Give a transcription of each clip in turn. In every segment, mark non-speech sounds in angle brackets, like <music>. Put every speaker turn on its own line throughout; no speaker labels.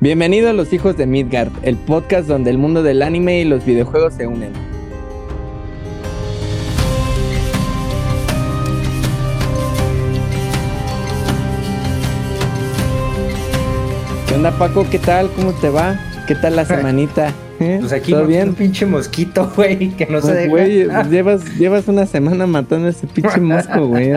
Bienvenidos a Los Hijos de Midgard, el podcast donde el mundo del anime y los videojuegos se unen. ¿Qué onda Paco? ¿Qué tal? ¿Cómo te va? ¿Qué tal la <laughs> semanita?
¿Eh? Pues aquí ¿Todo bien? un pinche mosquito, <laughs> güey, que no se deja.
Güey, <laughs> llevas, llevas una semana matando a ese pinche mosco, güey.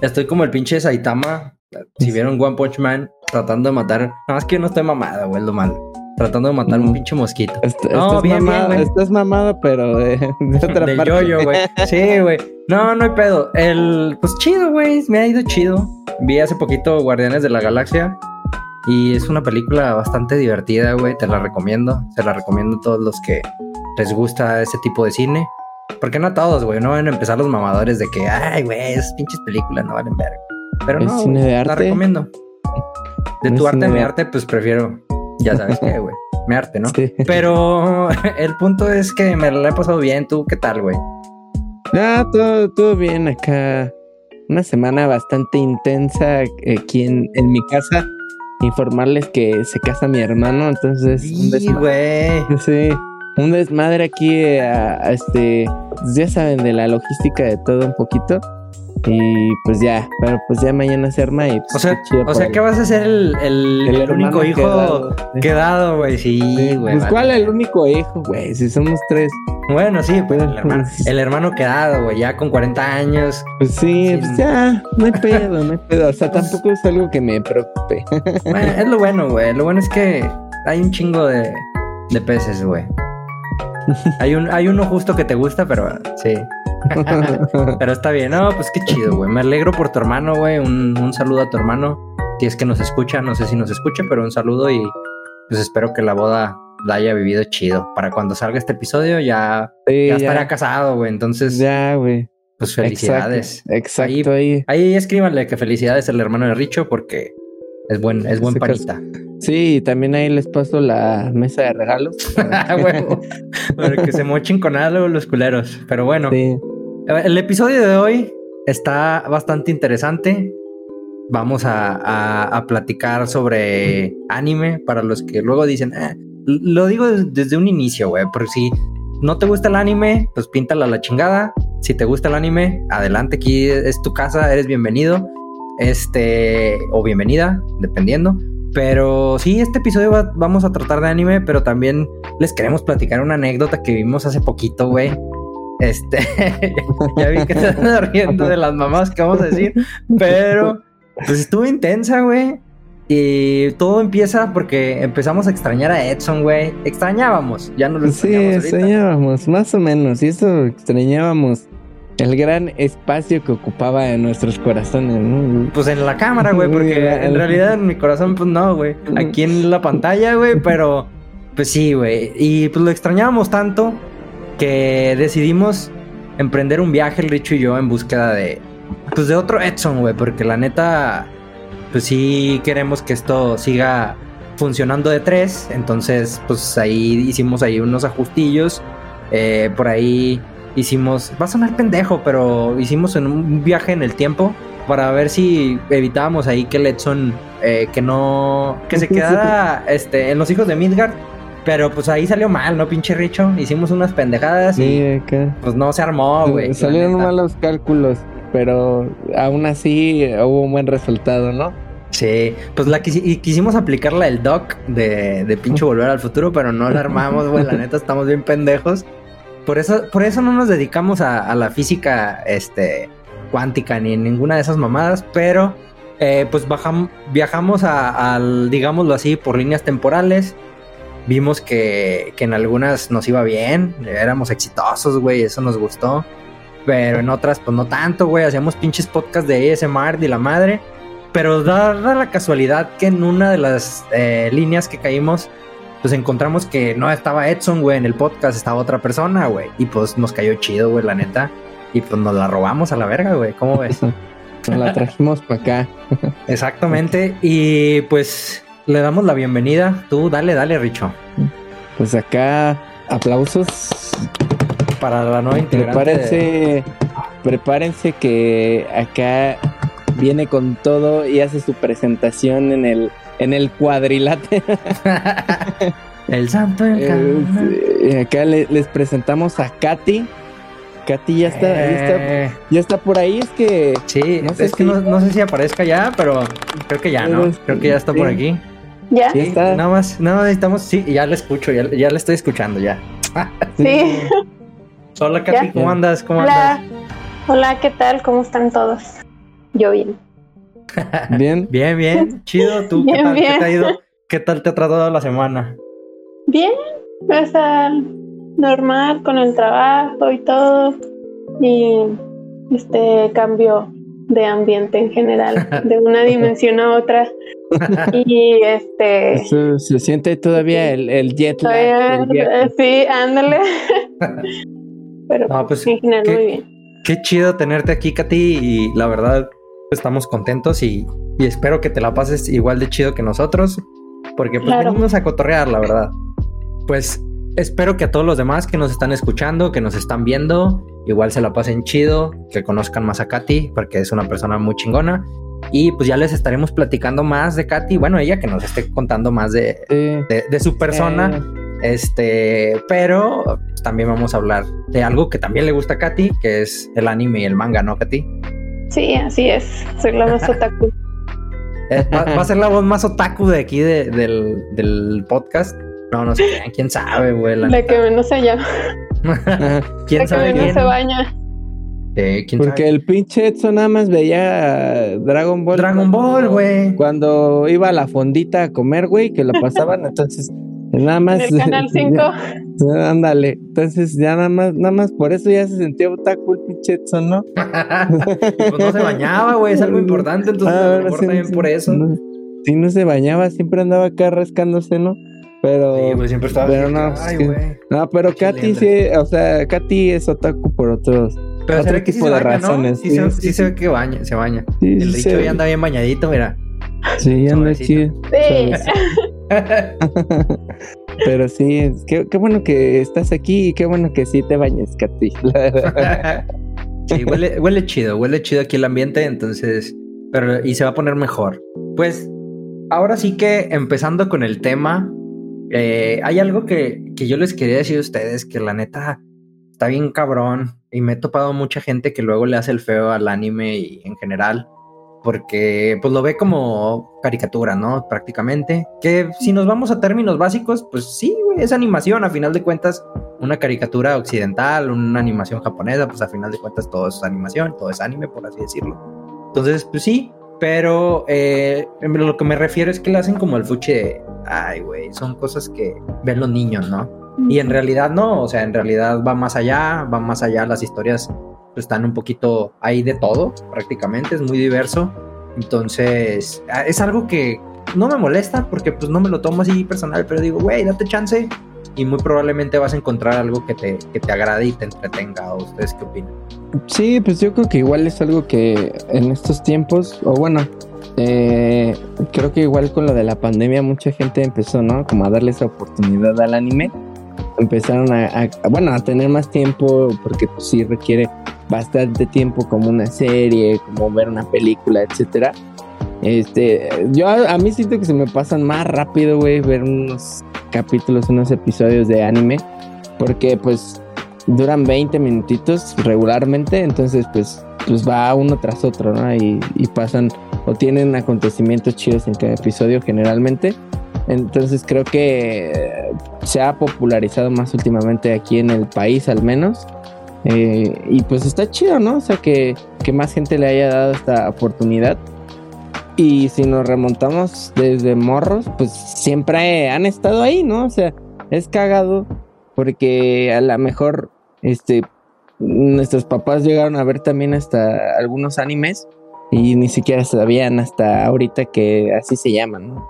Estoy como el pinche Saitama. Si vieron One Punch Man, tratando de matar. Nada más que yo no estoy mamada, güey, lo malo. Tratando de matar un pinche mosquito.
no, bien, mamado, estás mamado, pero de, <laughs> otra
Del yo-yo, güey. <laughs> Sí, güey. No, no hay pedo. El, pues chido, güey. Me ha ido chido. Vi hace poquito Guardianes de la Galaxia. Y es una película bastante divertida, güey. Te la recomiendo. Se la recomiendo a todos los que les gusta ese tipo de cine. Porque no a todos, güey. No van a empezar los mamadores de que, ay, güey, esas pinches películas no valen verga. Pero no, cine de arte? la recomiendo. De tu arte, mi arte, pues prefiero, ya sabes qué, güey. Mi arte, ¿no? Sí. Pero el punto es que me la he pasado bien. ¿Tú qué tal, güey?
Ah, todo, todo bien acá. Una semana bastante intensa aquí en, en mi casa informarles que se casa mi hermano, entonces.
Sí, güey.
Sí, un desmadre aquí, este, pues ya saben de la logística de todo un poquito. Y pues ya, pero pues ya mañana se arma y... Pues,
o sea, o sea ¿qué vas a ser el, el, único hijo quedado, güey? Sí, güey.
pues ¿cuál el único hijo, güey? Si somos tres.
Bueno, sí, pues el hermano, el hermano quedado, güey, ya con 40 años.
Pues sí, pues ya, no hay pedo, no hay pedo. O sea, tampoco es algo que me preocupe.
Bueno, es lo bueno, güey. Lo bueno es que hay un chingo de, de peces, güey. Hay, un, hay uno justo que te gusta, pero sí. <laughs> Pero está bien, no, pues qué chido, güey. Me alegro por tu hermano, güey. Un, saludo a tu hermano. Si es que nos escucha, no sé si nos escucha, pero un saludo y pues espero que la boda la haya vivido chido. Para cuando salga este episodio ya, ya, estará casado, güey. Entonces.
Ya, güey.
Pues felicidades.
Exacto,
ahí, ahí. escríbanle que felicidades al hermano de Richo porque es buen, es buen panita.
Sí, también ahí les paso la mesa de regalos.
Para, <laughs> que se mochen con algo los culeros. Pero bueno, el episodio de hoy está bastante interesante. Vamos a, platicar sobre anime para los que luego dicen, ah, lo digo desde un inicio, güey, porque si no te gusta el anime, pues píntala a la chingada. Si te gusta el anime, adelante, aquí es tu casa, eres bienvenido. Este, o bienvenida, dependiendo. Pero sí, este episodio vamos a tratar de anime, pero también les queremos platicar una anécdota que vimos hace poquito, güey. Este, <laughs> ya vi que te están <laughs> riendo de las mamás que vamos a decir, pero pues estuvo intensa, güey. Y todo empieza porque empezamos a extrañar a Edson, güey. Extrañábamos, ya no lo
Sí, extrañábamos, más o menos. Y eso extrañábamos el gran espacio que ocupaba en nuestros corazones,
Pues en la cámara, güey, porque en realidad en mi corazón, pues no, güey. Aquí en la pantalla, güey, <laughs> pero pues sí, güey. Y pues lo extrañábamos tanto que decidimos emprender un viaje, el Richo y yo, en búsqueda de, pues de otro Edson, güey, porque la neta, pues sí queremos que esto siga funcionando de tres. Entonces, pues ahí hicimos ahí unos ajustillos. Eh, por ahí hicimos, va a sonar pendejo, pero hicimos en un viaje en el tiempo para ver si evitábamos ahí que Letson, eh, que no, que se quedara este, en los hijos de Midgard. Pero pues ahí salió mal, ¿no, pinche Richo? Hicimos unas pendejadas y pues no se armó, güey.
Salieron malos cálculos, pero aún así hubo un buen resultado, ¿no?
Sí, pues la quisimos aplicarla el doc de, de pinche <laughs> volver al futuro, pero no la armamos, güey. La neta, estamos bien pendejos. Por eso, por eso no nos dedicamos a, la física este, cuántica ni ninguna de esas mamadas, pero eh, pues viajamos al, digámoslo así, por líneas temporales. Vimos que, en algunas nos iba bien, éramos exitosos, güey, eso nos gustó. Pero en otras, pues no tanto, güey. Hacíamos pinches podcasts de ASMR de la madre. Pero da, la casualidad que en una de las eh, líneas que caímos pues encontramos que no estaba Edson, güey, en el podcast, estaba otra persona, güey. Y pues nos cayó chido, güey, la neta. Y pues nos la robamos a la verga, güey. ¿Cómo ves? <laughs>
nos la trajimos para acá.
Exactamente. Y pues le damos la bienvenida. Tú, dale, dale, Richo.
Pues acá, aplausos.
Para la nueva integrante.
Prepárense, prepárense que acá viene con todo y hace su presentación en el en el cuadrilate. <laughs>
el santo
eh, acá les presentamos a Katy. Katy ya está, eh. ya está, por ahí, es que...
Sí, no sé es que no, sé si aparezca ya, pero creo que ya, ¿no? Creo que ya está por aquí.
¿Ya?
Sí, está. Nada más, nada necesitamos, sí, ya la escucho, ya, ya la estoy escuchando ya.
sí.
Hola Katy, ¿cómo andas? ¿Cómo
Hola.
andas?
Hola, ¿qué tal? ¿Cómo están todos? Yo bien.
Bien. <laughs>
bien, bien. Chido, ¿tú qué tal? ¿Qué te ha ido? ¿Qué tal te ha tratado la semana?
Bien, o sea, normal con el trabajo y todo. Y este cambio de ambiente en general, de <laughs> una dimensión a otra. <laughs> y este.
se siente todavía el, el jet lag.
Sí, ándale. Pero pues, en general muy bien.
Qué chido tenerte aquí, Katy, y la verdad estamos contentos y, espero que te la pases igual de chido que nosotros, porque pues venimos a cotorrear, la verdad. Pues espero que a todos los demás que nos están escuchando, que nos están viendo, igual se la pasen chido, que conozcan más a Katy, porque es una persona muy chingona. Y pues ya les estaremos platicando más de Katy, bueno, ella que nos esté contando más de, de, su persona. Este, pero también vamos a hablar de algo que también le gusta a Katy, que es el anime y el manga, ¿no, Katy?
Sí, así es. Soy la más <laughs> otaku.
Va, a ser la voz más otaku de aquí del, podcast. No, no sé quién sabe, güey.
La, que menos se llama. <laughs>
¿Quién
la
sabe?
Que menos se baña.
Eh, Porque el pinche Edson nada más veía Dragon Ball.
Dragon Ball, güey.
Cuando iba a la fondita a comer, güey, que la pasaban, <laughs> entonces Nada más.
En el canal 5.
Ándale. Entonces, ya nada más, nada más por eso ya se sentía otaku el pinche Edson, ¿no? <laughs>
pues no se bañaba, güey, es algo importante, entonces ah, a también por eso.
si no se bañaba, siempre andaba acá rascándose, ¿no? Pero.
Sí, pues siempre estaba
pero no, no, pero Katy sí, o sea, Katy es otaku por otros.
Pero otro tipo de razones. Sí, sí, sí, se ve que baña, se baña. el dicho ya anda bien bañadito, mira.
Sí, anda
aquí. Sí. <laughs>
Pero sí, qué, qué, bueno que estás aquí y qué bueno que sí te bañes, Katy. <laughs>
sí, huele, huele chido, huele chido aquí el ambiente, entonces, pero y se va a poner mejor. Pues ahora sí que empezando con el tema, eh, hay algo que, que yo les quería decir a ustedes, que la neta está bien cabrón y me he topado mucha gente que luego le hace el feo al anime y en general porque pues lo ve como caricatura, ¿no? Prácticamente. Que si nos vamos a términos básicos, pues sí, es animación, a final de cuentas, una caricatura occidental, una animación japonesa, pues a final de cuentas todo es animación, todo es anime, por así decirlo. Entonces, pues sí, pero eh, lo que me refiero es que le hacen como el fuche de, ay, güey, son cosas que ven los niños, ¿no? Y en realidad no, o sea, en realidad va más allá, va más allá las historias están un poquito ahí de todo, prácticamente, es muy diverso. Entonces, ah, es algo que no me molesta porque pues no me lo tomo así personal, pero digo, güey, date chance y muy probablemente vas a encontrar algo que te, que te agrade y te entretenga. ¿O ustedes qué opinan?
Sí, pues yo creo que igual es algo que en estos tiempos, o bueno, eh, creo que igual con lo de la pandemia mucha gente empezó, ¿no? Como a darle esa oportunidad al anime. Empezaron a, bueno, a tener más tiempo porque pues sí requiere bastante tiempo como una serie, como ver una película, etcétera. Este, yo a, mí siento que se me pasan más rápido, güey, ver unos capítulos, unos episodios de anime, porque pues duran 20 minutitos regularmente, entonces pues pues va uno tras otro, ¿no? Y, y pasan o tienen acontecimientos chidos en cada episodio generalmente. Entonces creo que se ha popularizado más últimamente aquí en el país al menos. Eh, y pues está chido, ¿no? O sea, que, más gente le haya dado esta oportunidad. Y si nos remontamos desde morros, pues siempre han estado ahí, ¿no? O sea, es cagado porque a lo mejor este, nuestros papás llegaron a ver también hasta algunos animes y ni siquiera sabían hasta ahorita que así se llaman, ¿no?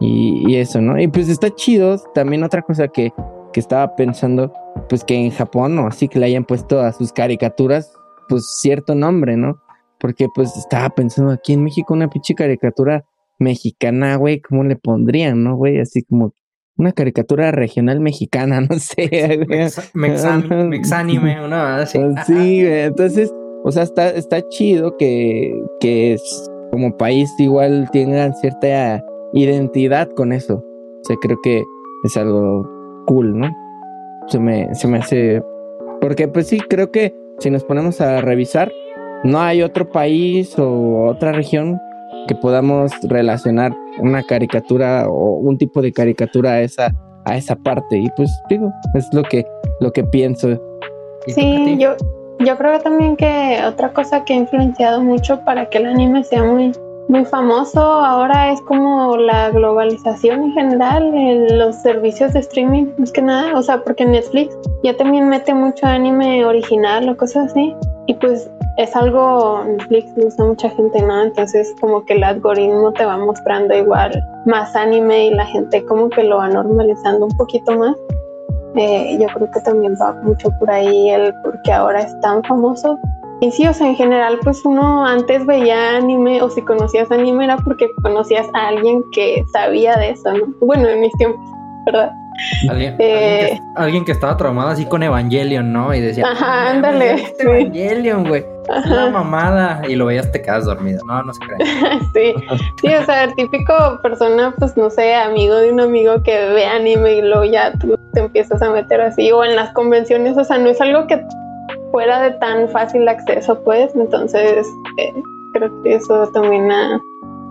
Y, y eso, ¿no? Y pues está chido. También otra cosa que, que estaba pensando, pues que en Japón o así que le hayan puesto a sus caricaturas, pues cierto nombre, ¿no? Porque pues estaba pensando aquí en México una pinche caricatura mexicana, güey, ¿cómo le pondrían, no, güey? Así como una caricatura regional mexicana, <laughs> no sé.
Mexanime, una así.
Sí, entonces, o sea, está, está chido que, que como país igual tengan cierta identidad con eso. O sea, creo que es algo cool, ¿no? Se me, se me hace... Porque pues sí, creo que si nos ponemos a revisar, no hay otro país o otra región que podamos relacionar una caricatura o un tipo de caricatura a esa a esa parte. Y pues digo es lo que lo que pienso.
Sí yo yo creo también que otra cosa que ha influenciado mucho para que el anime sea muy muy famoso ahora es como la globalización en general, los servicios de streaming, más que nada, o sea, porque Netflix ya también mete mucho anime original o cosas así, y pues es algo, Netflix le gusta mucha gente, ¿no? Entonces como que el algoritmo te va mostrando igual más anime y la gente como que lo va normalizando un poquito más. Eh, yo creo que también va mucho por ahí el porque ahora es tan famoso, y sí, o sea, en general, pues uno antes veía anime o si conocías anime era porque conocías a alguien que sabía de eso, ¿no? Bueno, en mis tiempos, ¿verdad?
Alguien, eh, alguien, que, estaba traumado así con Evangelion, ¿no? Y decía,
ajá, ándale.
Sí. Evangelion, güey. Una mamada. Y lo veías, te quedas dormido. No, no se cree. <laughs>
sí, sí, o sea, el típico persona, pues no sé, amigo de un amigo que ve anime y luego ya tú te empiezas a meter así. O en las convenciones, o sea, no es algo que fuera de tan fácil acceso, pues, entonces eh, creo que eso también ha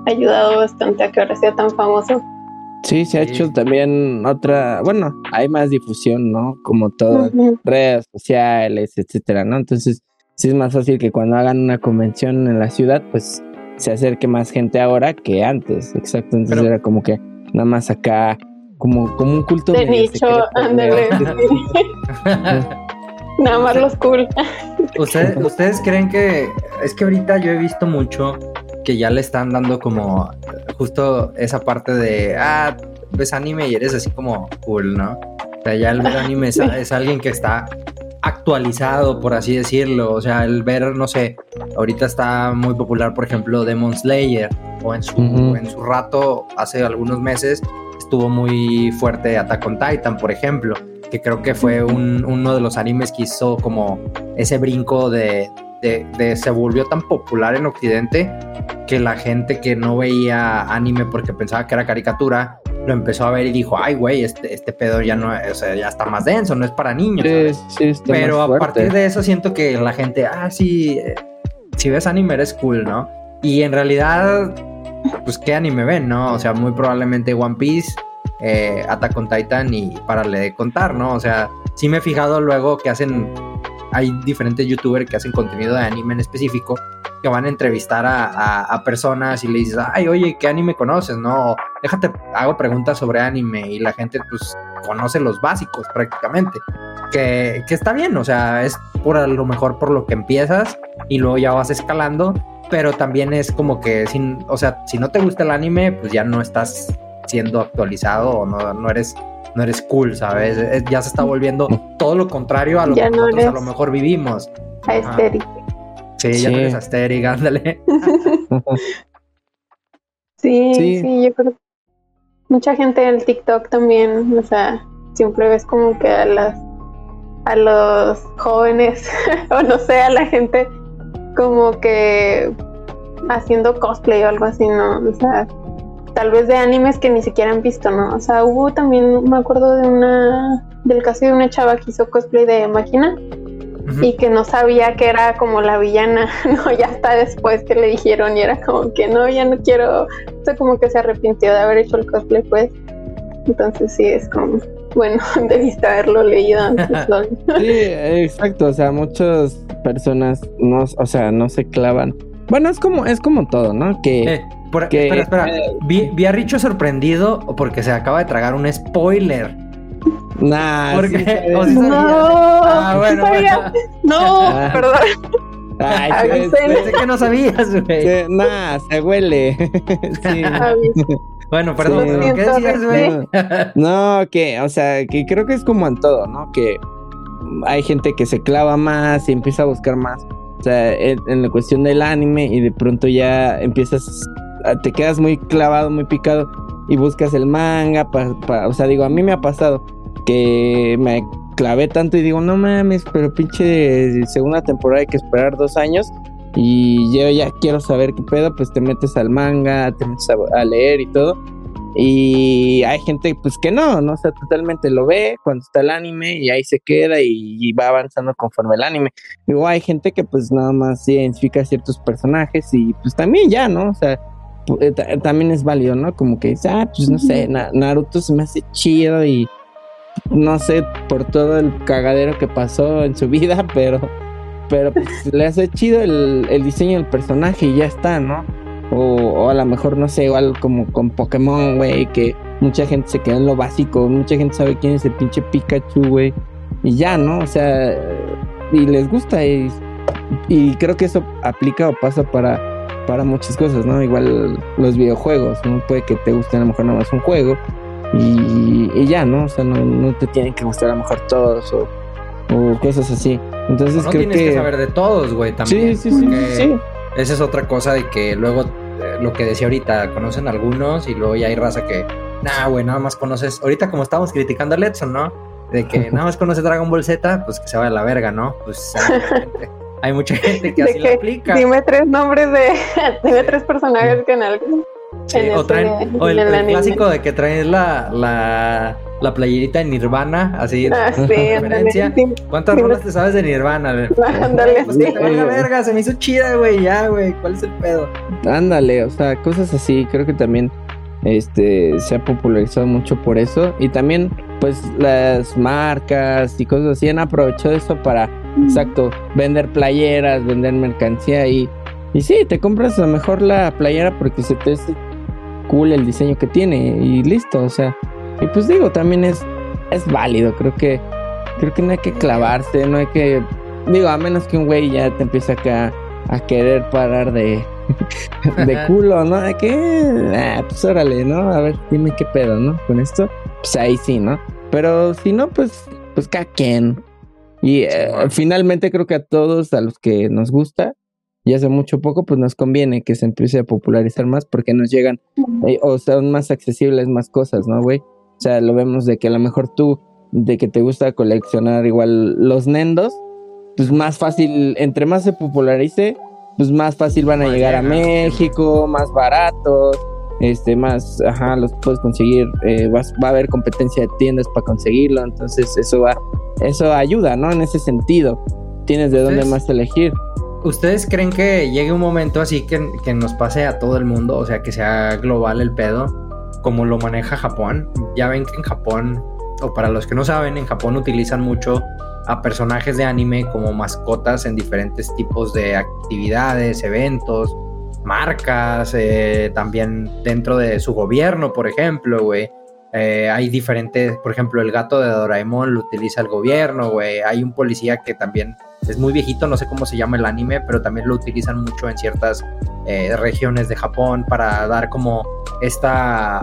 ayudado bastante a que ahora sea tan famoso.
Sí, se ha hecho también otra, bueno, hay más difusión, ¿no? Como todo, redes sociales, etcétera, ¿no? Entonces, sí es más fácil que cuando hagan una convención en la ciudad, pues se acerque más gente ahora que antes, exacto. Entonces era como que nada más acá, como, como un culto
de nicho, ándale. <laughs> <laughs> <laughs> Nada más los cool.
¿Ustedes, <laughs> ¿Ustedes creen que es que ahorita yo he visto mucho que ya le están dando como justo esa parte de, ah, ves anime y eres así como cool, ¿no? O sea, ya el ver anime es, <laughs> alguien que está actualizado, por así decirlo. O sea, el ver, no sé, ahorita está muy popular, por ejemplo, Demon Slayer, o en su, en su rato, hace algunos meses, estuvo muy fuerte Attack on Titan, por ejemplo que creo que fue uno de los animes que hizo como ese brinco de, se volvió tan popular en Occidente que la gente que no veía anime porque pensaba que era caricatura lo empezó a ver y dijo, ay, güey, este, este pedo ya no, o sea, ya está más denso, no es para niños. Pero a partir de eso siento que la gente, ah, sí, eh, si ves anime eres cool, ¿no? Y en realidad, pues, ¿qué anime ven, no? O sea, muy probablemente One Piece eh, Attack on Titan y pararle de contar, ¿no? O sea, sí me he fijado luego que hacen, hay diferentes youtubers que hacen contenido de anime en específico, que van a entrevistar a, personas y le dices, ay, oye, ¿qué anime conoces? No, déjate, hago preguntas sobre anime y la gente pues conoce los básicos prácticamente. Que, que está bien, o sea, es por a lo mejor por lo que empiezas y luego ya vas escalando, pero también es como que, sin, o sea, si no te gusta el anime, pues ya no estás siendo actualizado o no, no eres no eres cool, ¿sabes? ya se está volviendo todo lo contrario a lo que nosotros a lo mejor vivimos.
Aesthetic.
Sí, ya no eres aesthetic, ándale. <laughs>
sí, sí, yo creo mucha gente en el TikTok también, o sea, siempre ves como que a las a los jóvenes <laughs> o no sé, a la gente como que haciendo cosplay o algo así, ¿no? O sea, tal vez de animes que ni siquiera han visto, ¿no? O sea, hubo también, me acuerdo de una, del caso de una chava que hizo cosplay de máquina y que no sabía que era como la villana, <laughs> ¿no? Ya hasta después que le dijeron y era como que no, ya no quiero, o sea, como que se arrepintió de haber hecho el cosplay, pues. Entonces sí, es como, bueno, <laughs> debiste haberlo leído antes. <laughs>
sí, exacto, o sea, muchas personas no, o sea, no se clavan. Bueno, es como, es como todo, ¿no? Que...
Eh, espera, espera. Vi, a Richo sorprendido porque se acaba de tragar un spoiler.
Nah,
porque,
no, ah, bueno, no, ah. perdón.
Ay, pensé que no sabías, güey.
nah, se huele. <laughs> sí.
Bueno, perdón, ¿qué decías, güey?
No, que, o sea, que creo que es como en todo, ¿no? Que hay gente que se clava más y empieza a buscar más. O sea, en, la cuestión del anime y de pronto ya empiezas te quedas muy clavado, muy picado y buscas el manga, o sea, digo, a mí me ha pasado que me clavé tanto y digo, no mames, pero pinche segunda temporada hay que esperar dos años y yo ya quiero saber qué pedo, pues te metes al manga, te metes a, leer y todo. Y hay gente pues que no, no o sea, totalmente lo ve cuando está el anime y ahí se queda y, va avanzando conforme el anime. Luego hay gente que pues nada más identifica ciertos personajes y pues también ya, ¿no? O sea, eh, también es válido, ¿no? Como que dice, ah, pues no sé, Naruto se me hace chido y no sé por todo el cagadero que pasó en su <laughs> vida, pero, pero pues, le hace chido el, el diseño del personaje y ya está, ¿no? O, a lo mejor, no sé, igual como con Pokémon, güey, que mucha gente se queda en lo básico, mucha gente sabe quién es el pinche Pikachu, güey, y ya, ¿no? O sea, y les gusta, y, y creo que eso aplica o pasa para, para muchas cosas, ¿no? Igual los videojuegos, ¿no? Puede que te guste a lo mejor nada más un juego, y, ya, ¿no? O sea, no, no, te tienen que gustar a lo mejor todos o, o cosas así. Entonces
no
creo
tienes que... saber de todos, güey, también.
Sí, sí, sí,
Esa es otra cosa de que luego eh, lo que decía ahorita, conocen algunos y luego ya hay raza que, nah, güey, nada más conoces, ahorita como estábamos criticando a Letson, ¿no? De que <laughs> nada más conoce Dragon Ball Z, pues que se vaya a la verga, ¿no? Pues <laughs> hay mucha gente, que así lo aplica.
Dime tres nombres de, <laughs> dime tres personajes que en algo.
O, el, clásico de que traes la, la, la playerita de Nirvana, así
ah, <laughs> sí,
referencia. ¿Cuántas rolas te sabes de Nirvana?
Ándale.
Pues que te valga verga, se me hizo chida, güey, ya, güey. ¿Cuál es el pedo?
Ándale, o sea, cosas así, creo que también este se ha popularizado mucho por eso. Y también, pues, las marcas y cosas así han aprovechado eso para, exacto, vender playeras, vender mercancía y. Y sí, te compras a lo mejor la playera porque se te hace cool el diseño que tiene y listo, o sea, y pues digo, también es, es válido, creo que, creo que no hay que clavarse, no hay que, digo, a menos que un güey ya te empiece acá a querer parar de, <laughs> de culo, ¿no? De que, ah, pues órale, ¿no? A ver, dime qué pedo, ¿no? Con esto, pues ahí sí, ¿no? Pero si no, pues, pues cada quien. Y eh, finalmente creo que a todos, a los que nos gusta, y hace mucho poco, pues nos conviene que se empiece a popularizar más porque nos llegan eh, o son más accesibles más cosas, ¿no, güey? O sea, lo vemos de que a lo mejor tú, de que te gusta coleccionar igual los nendos, pues más fácil, entre más se popularice, pues más fácil van a llegar a México, más baratos, este, más, ajá, los puedes conseguir, eh, va, a haber competencia de tiendas para conseguirlo, entonces eso va, eso ayuda, ¿no? En ese sentido, tienes de dónde más elegir.
¿Ustedes creen que llegue un momento así que, que nos pase a todo el mundo, o sea, que sea global el pedo? como lo maneja Japón. Ya ven que en Japón, o para los que no saben, en Japón utilizan mucho a personajes de anime como mascotas en diferentes tipos de actividades, eventos, marcas, eh, también dentro de su gobierno, por ejemplo, güey. Eh, hay diferentes, por ejemplo, el gato de Doraemon lo utiliza el gobierno, güey. Hay un policía que también es muy viejito, no sé cómo se llama el anime, pero también lo utilizan mucho en ciertas eh, regiones de Japón para dar como esta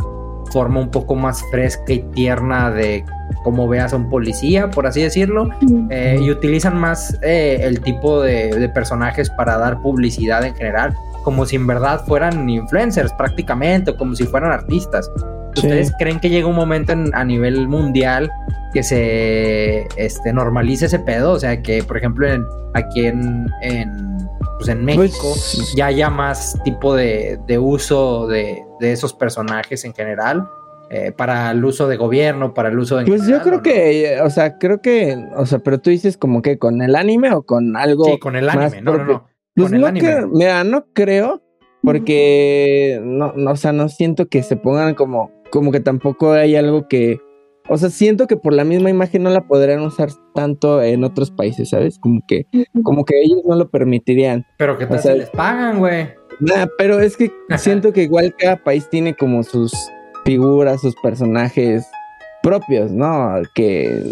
forma un poco más fresca y tierna de cómo veas a un policía, por así decirlo, eh, y utilizan más eh, el tipo de, personajes para dar publicidad en general, como si en verdad fueran influencers prácticamente, o como si fueran artistas. ¿Ustedes creen que llega un momento a nivel mundial que se este, normalice ese pedo? O sea, que por ejemplo aquí en, pues en pues, México ya haya más tipo de, uso de, esos personajes en general. Eh, para el uso de gobierno, para el uso de...
Pues yo creo que, o sea, creo que, o sea, pero tú dices como que con el anime o con algo...
Sí, con el anime, no, no, no.
Pues no mira, no creo, porque no, no, o sea, no siento que se pongan como, como que tampoco hay algo que, o sea, siento que por la misma imagen no la podrían usar tanto en otros países, ¿sabes? Como que, como que ellos no lo permitirían.
Pero que tal les pagan, güey.
Nah, pero es que siento que igual cada país tiene como sus figuras, sus personajes propios, ¿no? Que,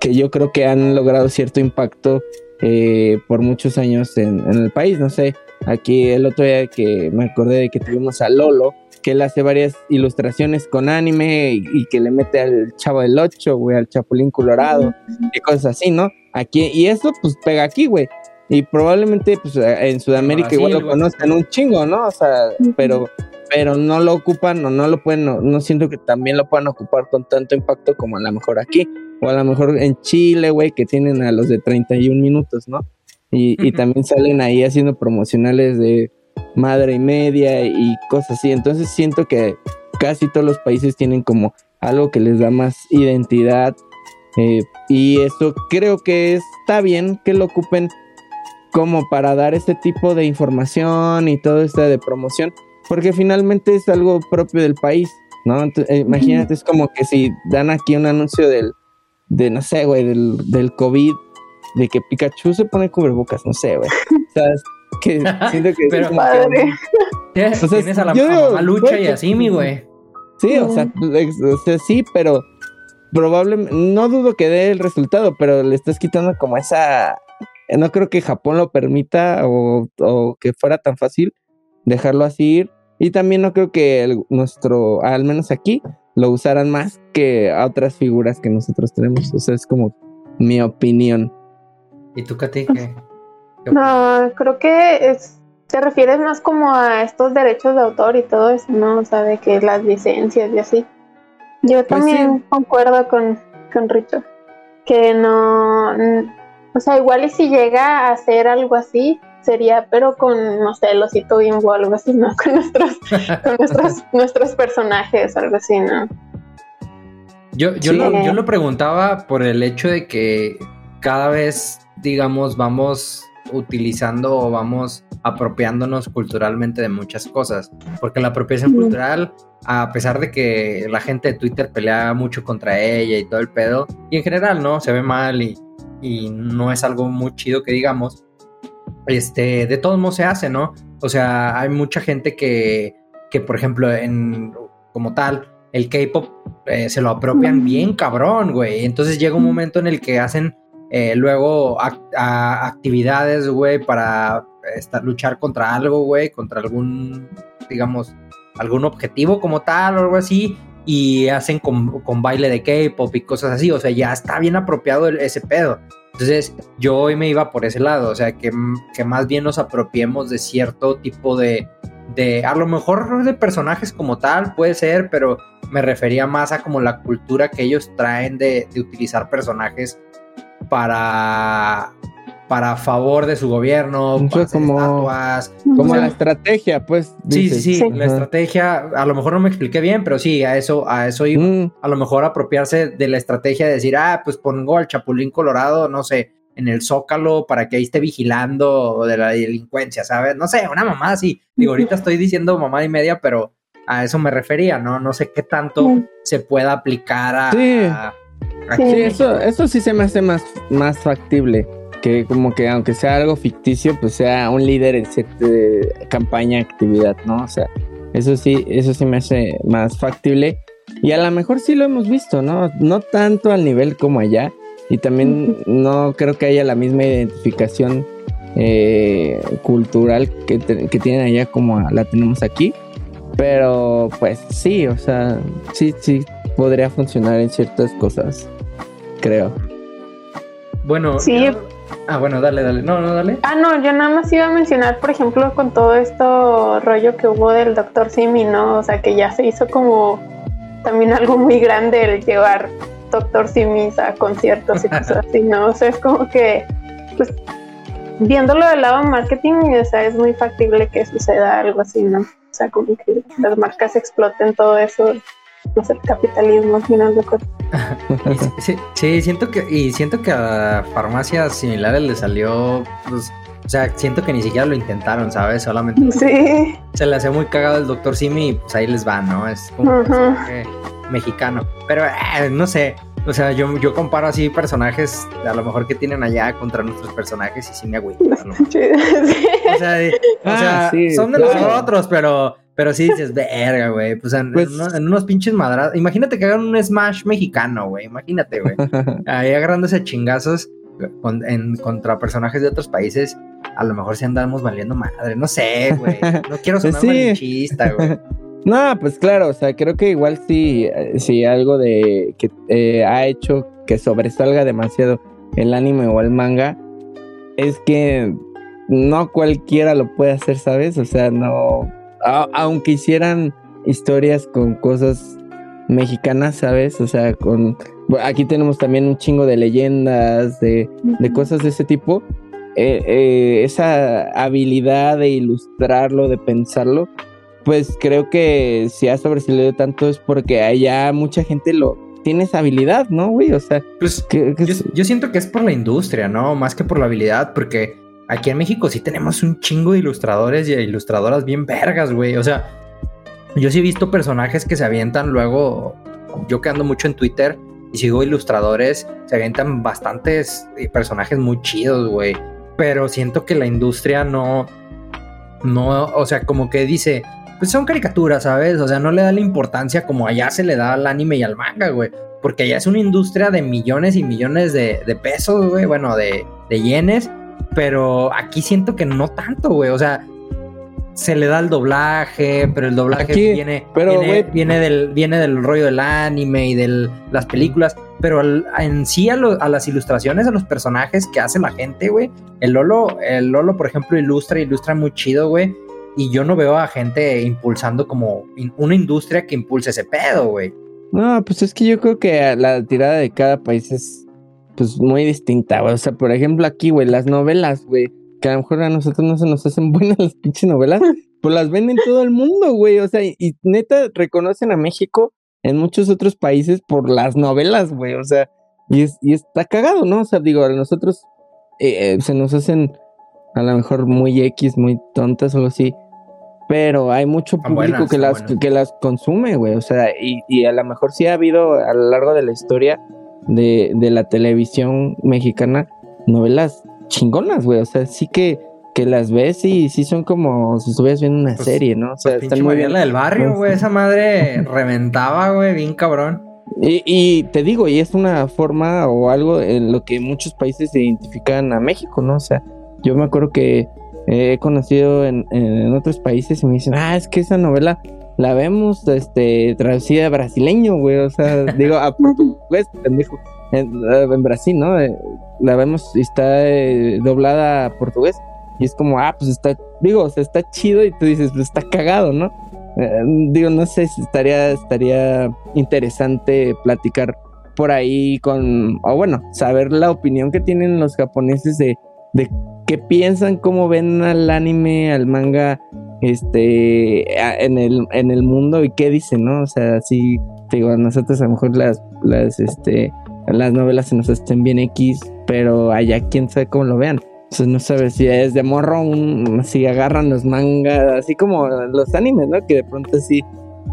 que yo creo que han logrado cierto impacto eh, por muchos años en, en, el país. No sé, aquí el otro día que me acordé de que tuvimos a Lolo, que él hace varias ilustraciones con anime y, que le mete al Chavo del Ocho, güey, al Chapulín Colorado y cosas así, ¿no? Aquí, y eso pues pega aquí, güey. Y probablemente pues en Sudamérica igual lo conozcan un chingo, ¿no? O sea, pero pero no lo ocupan o no lo pueden, no, siento que también lo puedan ocupar con tanto impacto como a lo mejor aquí, o a lo mejor en Chile, güey, que tienen a los de 31 minutos, ¿no? Y, y también salen ahí haciendo promocionales de madre y media y cosas así. Entonces siento que, casi todos los países tienen como algo que les da más identidad. Eh, y eso creo que está bien que lo ocupen como para dar este tipo de información y todo esto de promoción, porque finalmente es algo propio del país, ¿no? Eh, imagínate, es como que si dan aquí un anuncio del, de, no sé, güey, del, del COVID, de que Pikachu se pone cubrebocas, no sé, güey. <laughs> O sea, que <laughs> siento que
Pero, es tienes a la, yo lucha y así, mi güey.
Sí, o sea, o sea, sí, pero probablemente, no dudo que dé el resultado, pero le estás quitando como esa, no creo que Japón lo permita o, que fuera tan fácil dejarlo así ir. Y también no creo que nuestro, al menos aquí, lo usaran más que a otras figuras que nosotros tenemos. O sea, es como mi opinión.
¿Y tú, Katy?
No, creo que es, te refieres más como a estos derechos de autor y todo eso, ¿no? O sea, de que las licencias y así. Yo pues también concuerdo con, con Richard, que no, o sea, igual y si llega a hacer algo así, sería, pero con, no sé, el osito bimbo o algo así, ¿no? <laughs> Con nuestros, con nuestros, <laughs> nuestros personajes, algo así, ¿no?
Yo, yo, lo, yo lo preguntaba por el hecho de que cada vez, digamos, vamos utilizando o vamos apropiándonos culturalmente de muchas cosas. Porque la apropiación cultural, a pesar de que la gente de Twitter pelea mucho contra ella y todo el pedo, y en general, ¿no? Se ve mal y, no es algo muy chido que digamos, este, de todos modos se hace, ¿no? O sea, hay mucha gente que, que por ejemplo, en, como tal, el K-pop eh, se lo apropian bien cabrón, güey. Entonces llega un momento en el que hacen eh, luego actividades, güey, para estar, luchar contra algo, güey, contra algún, digamos, algún objetivo como tal o algo así, y hacen con, baile de K-pop y cosas así, o sea, ya está bien apropiado ese pedo. Entonces, yo hoy me iba por ese lado, o sea, que, que más bien nos apropiemos de cierto tipo de, de, a lo mejor de personajes como tal, puede ser, pero me refería más a como la cultura que ellos traen de, de utilizar personajes para para favor de su gobierno,
como, como la estrategia, pues.
Sí, sí, sí, la estrategia, a lo mejor no me expliqué bien, pero sí, a eso, a eso iba. Mm. A lo mejor apropiarse de la estrategia de decir, ah, pues pongo al Chapulín Colorado, no sé, en el Zócalo para que ahí esté vigilando de la delincuencia, ¿sabes? No sé, una mamá así. Digo, ahorita estoy diciendo mamá y media, pero a eso me refería, ¿no? No sé qué tanto se pueda aplicar a
Sí, eso, eso sí se me hace más, más factible. Que como que aunque sea algo ficticio, pues sea un líder en cierta campaña, actividad, ¿no? O sea, eso sí, eso sí me hace más factible. Y a lo mejor sí lo hemos visto, ¿no? No tanto al nivel como allá. Y también no creo que haya la misma identificación eh, cultural que, que tienen allá como la tenemos aquí. Pero pues sí, o sea, sí, sí, podría funcionar en ciertas cosas creo.
Bueno, sí. Ah, bueno, dale, dale. No, no, dale.
Ah, no, yo nada más iba a mencionar, por ejemplo, con todo esto rollo que hubo del doctor Simi, ¿no? O sea, que ya se hizo como también algo muy grande el llevar doctor Simis a conciertos y <laughs> cosas así, ¿no? O sea, es como que, pues, viéndolo del lado marketing, o sea, es muy factible que suceda algo así, ¿no? O sea, como que las marcas exploten todo eso no sé, capitalismo al final de cuentas.
sí, siento que, y siento que a farmacias similares le salió, pues, o sea, siento que ni siquiera lo intentaron, ¿sabes? Solamente
sí.
se le hace muy cagado el doctor Simi y pues ahí les va, ¿no? Es como un mexicano. Pero eh, no sé, o sea, yo, yo comparo así personajes, a lo mejor que tienen allá contra nuestros personajes y sí me agüito. <laughs> O sea, o sea ah, son de nosotros, pero pero sí dices, verga, güey. Pues, en, pues unos, pinches madrados. Imagínate que hagan un Smash mexicano, güey. Imagínate, güey. <laughs> Ahí agarrándose chingazos en, contra personajes de otros países. A lo mejor si andamos valiendo madre. No sé, güey. No quiero sonar sí. güey. <laughs>
No, pues claro, o sea, creo que igual sí, sí algo de que eh, ha hecho que sobresalga demasiado el anime o el manga es que no cualquiera lo puede hacer, ¿sabes? O sea, no, aunque hicieran historias con cosas mexicanas, ¿sabes? O sea, con aquí tenemos también un chingo de leyendas, de, cosas de ese tipo. Eh, eh, esa habilidad de ilustrarlo, de pensarlo, pues creo que si ha sobresalido tanto es porque allá mucha gente lo tiene esa habilidad, ¿no, güey? O sea,
pues yo, siento que es por la industria, ¿no? Más que por la habilidad, porque aquí en México sí tenemos un chingo de ilustradores y ilustradoras bien vergas, güey. O sea, yo sí he visto personajes que se avientan luego, yo que ando mucho en Twitter y sigo ilustradores, se avientan bastantes eh, personajes muy chidos, güey. Pero siento que la industria no, no, o sea, como que dice, pues son caricaturas, ¿sabes? O sea, no le da la importancia como allá se le da al anime y al manga, güey. Porque allá es una industria de millones y millones de, pesos, güey, bueno, de, de yenes. Pero aquí siento que no tanto, güey. O sea, se le da el doblaje, pero el doblaje viene, viene, del, viene del rollo del anime y de las películas. Pero en sí a, a, las ilustraciones, a los personajes que hace la gente, güey. El Lolo, el Lolo, por ejemplo, ilustra, ilustra muy chido, güey. Y yo no veo a gente impulsando como una industria que impulse ese pedo, güey.
No, pues es que yo creo que la tirada de cada país es pues muy distinta, güey. O sea, por ejemplo, aquí, güey, las novelas, güey, que a lo mejor a nosotros no se nos hacen <laughs> buenas las pinches novelas, pues las ven en todo el mundo, güey. O sea, y, neta reconocen a México en muchos otros países por las novelas, güey. O sea, y, es, y está cagado, ¿no? O sea, digo, a nosotros eh, eh, se nos hacen a lo mejor muy X, muy tontas o algo así. Pero hay mucho público que, las, que, las consume, güey. O sea, y, y, a lo mejor sí ha habido a lo largo de la historia de, de la televisión mexicana novelas chingonas, güey. O sea, sí que, que las ves y sí son como si estuvieras viendo una pues, serie, ¿no? O sea,
pues están muy bien. La del barrio, güey. Esa madre reventaba, güey, bien cabrón.
Y, y, te digo, y es una forma o algo en lo que muchos países identifican a México, ¿no? O sea, yo me acuerdo que he conocido en, en, otros países y me dicen, ah, es que esa novela la vemos este, traducida a brasileño, güey, o sea, <laughs> digo, a portugués, pendejo, en, en Brasil, ¿no? Eh, la vemos y está eh, doblada a portugués y es como, ah, pues está, digo, o sea, está chido y tú dices, pues está cagado, ¿no? Eh, digo, no sé si estaría, estaría interesante platicar por ahí con, o bueno, saber la opinión que tienen los japoneses de, de qué piensan, cómo ven al anime, al manga, este, en el, en el mundo y qué dicen, ¿no? O sea, sí, digo, a nosotros a lo mejor las, las, este, las novelas se nos estén bien X, pero allá quién sabe cómo lo vean. Entonces no sabes si es de morro, si agarran los mangas, así como los animes, ¿no? Que de pronto sí,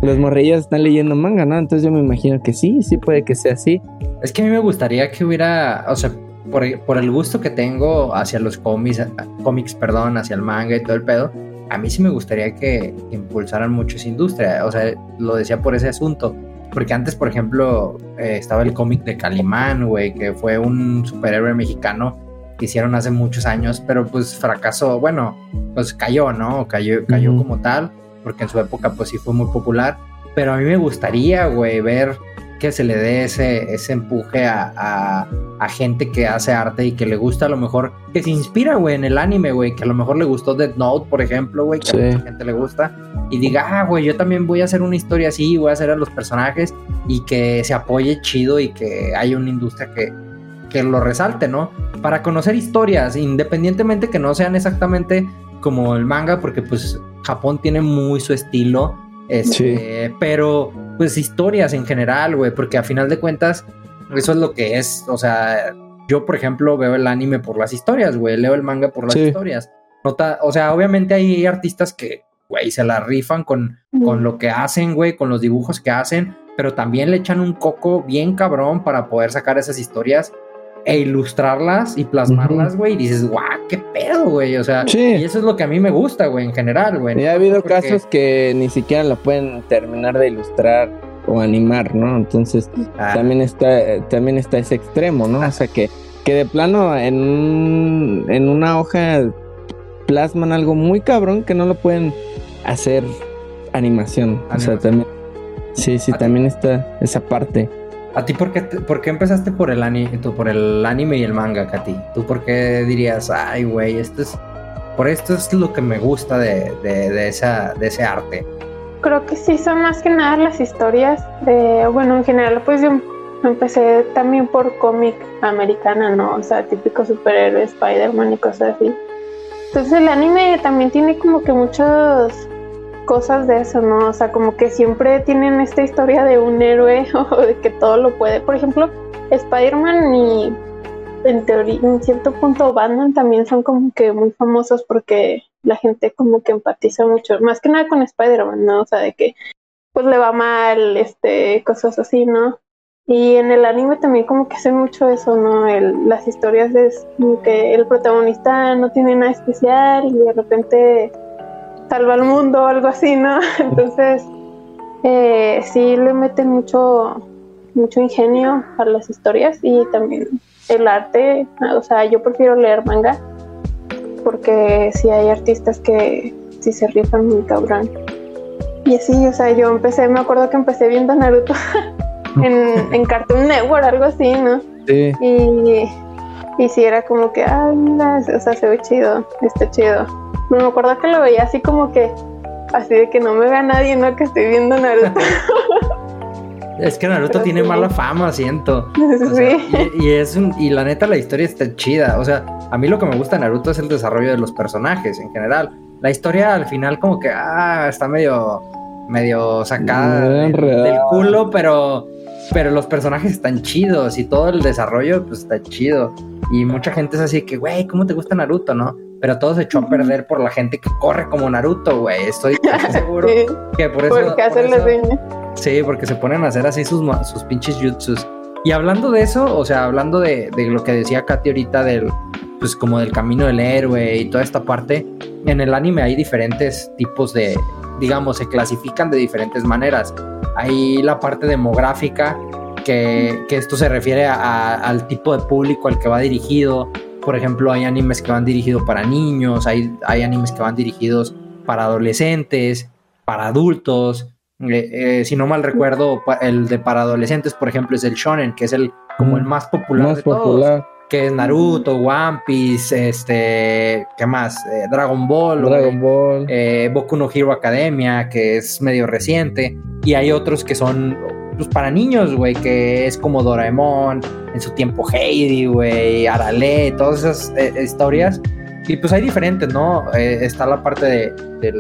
los morrillos están leyendo manga, ¿no? Entonces yo me imagino que sí, sí puede que sea así.
Es que a mí me gustaría que hubiera, o sea, por, el gusto que tengo hacia los cómics, cómics, perdón, hacia el manga y todo el pedo, a mí sí me gustaría que impulsaran mucho esa industria. O sea, lo decía por ese asunto. Porque antes, por ejemplo, eh, estaba el cómic de Calimán, güey, que fue un superhéroe mexicano que hicieron hace muchos años, pero pues fracasó. Bueno, pues cayó, ¿no? Cayó, cayó como tal, porque en su época pues sí fue muy popular. Pero a mí me gustaría, güey, ver que se le dé ese, ese empuje a, a, gente que hace arte y que le gusta a lo mejor, que se inspira, güey, en el anime, güey, que a lo mejor le gustó Death Note, por ejemplo, güey, que a mucha gente le gusta, y diga, ah, güey, yo también voy a hacer una historia así, voy a hacer a los personajes y que se apoye chido y que haya una industria que, que lo resalte, ¿no? Para conocer historias, independientemente que no sean exactamente como el manga, porque pues Japón tiene muy su estilo este, Pero, pues historias en general, güey, porque a final de cuentas, eso es lo que es. O sea, yo, por ejemplo, veo el anime por las historias, güey, leo el manga por las historias. Nota, o sea, obviamente hay artistas que, güey, se la rifan con, con lo que hacen, güey, con los dibujos que hacen, pero también le echan un coco bien cabrón para poder sacar esas historias e ilustrarlas y plasmarlas, güey, y dices, guau, qué pedo, güey. O sea, y eso es lo que a mí me gusta, güey, en general, güey.
Y ha habido casos que ni siquiera lo pueden terminar de ilustrar o animar, ¿no? Entonces, ah. también está, también está ese extremo, ¿no? O sea que, que de plano en, en una hoja plasman algo muy cabrón que no lo pueden hacer animación. O sea, también. Sí, sí, también está esa parte.
¿A ti por qué, por qué empezaste por el, anime, por el anime y el manga, Katy? ¿Tú por qué dirías, ay, güey, esto es, por esto es lo que me gusta de, de, esa, de ese arte?
Creo que sí son más que nada las historias. De, bueno, en general, pues yo empecé también por cómic americana, ¿no? O sea, típico superhéroe, Spider-Man y cosas así. Entonces el anime también tiene como que muchos cosas de eso, ¿no? O sea, como que siempre tienen esta historia de un héroe <laughs> o de que todo lo puede. Por ejemplo, Spider-Man y en teoría, en cierto punto, Batman también son como que muy famosos porque la gente como que empatiza mucho, más que nada con Spider-Man, ¿no? O sea, de que pues le va mal, este, cosas así, ¿no? Y en el anime también como que hacen mucho eso, ¿no? El, las historias de que el protagonista no tiene nada especial y de repente salva al mundo o algo así, ¿no? <laughs> Entonces, eh, sí le meten mucho, mucho ingenio a las historias y también el arte, o sea, yo prefiero leer manga porque sí hay artistas que sí se rifan muy cabrón. Y así, o sea, yo empecé, me acuerdo que empecé viendo Naruto <laughs> en, <laughs> en Cartoon Network, algo así, ¿no? Sí. Y, y sí, era como que, ay, mira, o sea, se ve chido, está chido. Me acuerdo que lo veía así como que, así de que no me vea nadie, ¿no? Que estoy viendo Naruto. <laughs>
Es que Naruto tiene mala fama, siento. <laughs> sí. y, es un, y la neta la historia está chida. O sea, a mí lo que me gusta de Naruto es el desarrollo de los personajes en general. La historia al final como que ah, está medio medio sacada del, culo, pero pero los personajes están chidos y todo el desarrollo pues está chido. Y mucha gente es así que, güey, ¿cómo te gusta Naruto, no? Pero todo se echó a perder por la gente que corre como Naruto, güey. Estoy <laughs> seguro que por eso. Porque hacen las Sí, porque se ponen a hacer así sus, sus pinches jutsus. Y hablando de eso, o sea, hablando de, de, lo que decía Katy ahorita del, pues como del camino del héroe y toda esta parte, en el anime hay diferentes tipos de, digamos, se clasifican de diferentes maneras. Hay la parte demográfica, que, que esto se refiere a, al tipo de público al que va dirigido. Por ejemplo, hay animes que van dirigidos para niños, hay, hay animes que van dirigidos para adolescentes, para adultos. Eh, eh, si no mal recuerdo, el de para adolescentes, por ejemplo, es el shonen, que es el como el mm, más popular de todos, que es Naruto, One Piece, este, ¿qué más? Eh, Dragon Ball,
Dragon Ball,
Boku no Hero Academia, que es medio reciente, y hay otros que son pues, para niños, güey, que es como Doraemon, en su tiempo Heidi, güey, Arale, todas esas historias, y pues hay diferentes, ¿no? está la parte de,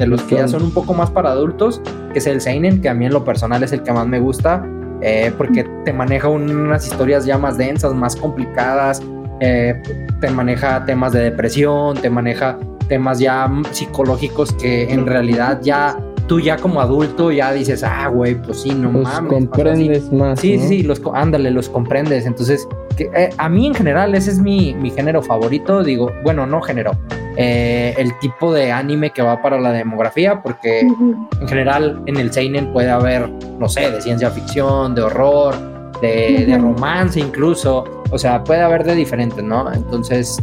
de los que ya son un poco más para adultos, que es el Seinen, que a mí en lo personal es el que más me gusta, eh, porque te maneja unas historias ya más densas, más complicadas, eh, te maneja temas de depresión, te maneja temas ya psicológicos que en realidad ya tú ya como adulto ya dices, ah, güey, pues sí, no
los
mames.
comprendes más.
Sí, sí, los, ándale, los comprendes. Entonces, que, eh, a mí en general ese es mi, mi género favorito, digo, bueno, no género, eh, el tipo de anime que va para la demografía, porque en general en el Seinen puede haber, no sé, de ciencia ficción, de horror, de, romance incluso, o sea, puede haber de diferentes, ¿no? Entonces,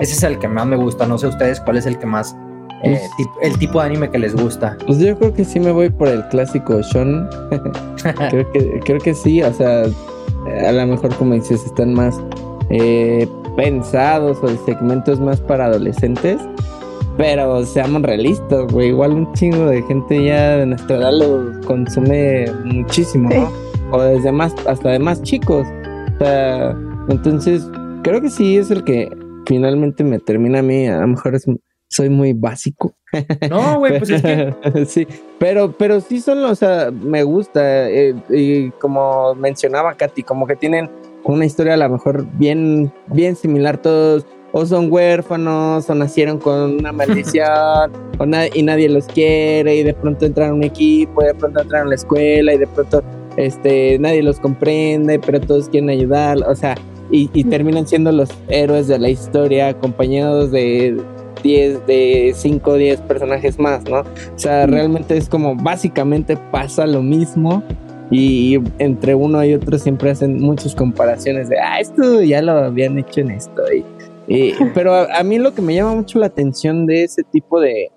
ese es el que más me gusta, no sé ustedes cuál es el que más... Eh, el tipo de anime que les gusta.
Pues yo creo que sí me voy por el clásico Shon. <laughs> creo, que, creo que sí, o sea, a lo mejor como dices, están más eh, pensados o de segmentos más para adolescentes. Pero seamos realistas, güey. Igual un chingo de gente ya de nuestra edad lo consume muchísimo, ¿no? O desde más, hasta de más chicos. O sea, entonces, creo que sí es el que finalmente me termina a mí. A lo mejor es, soy muy básico.
No, güey, pues es que. <laughs>
sí, pero, pero sí son, o sea, me gusta. Eh, y como mencionaba Katy, como que tienen una historia a lo mejor bien, bien similar todos, o son huérfanos, o nacieron con una maldición, <laughs> y nadie los quiere, y de pronto entran a un equipo, y de pronto entran a la escuela, y de pronto este, nadie los comprende, pero todos quieren ayudar, o sea, y, terminan siendo los héroes de la historia, acompañados de 10, de 5 o 10 personajes más, ¿no? O sea, realmente es como básicamente pasa lo mismo y entre uno y otro siempre hacen muchas comparaciones de, ah, esto ya lo habían hecho en esto. Y, pero a, mí lo que me llama mucho la atención de ese tipo de,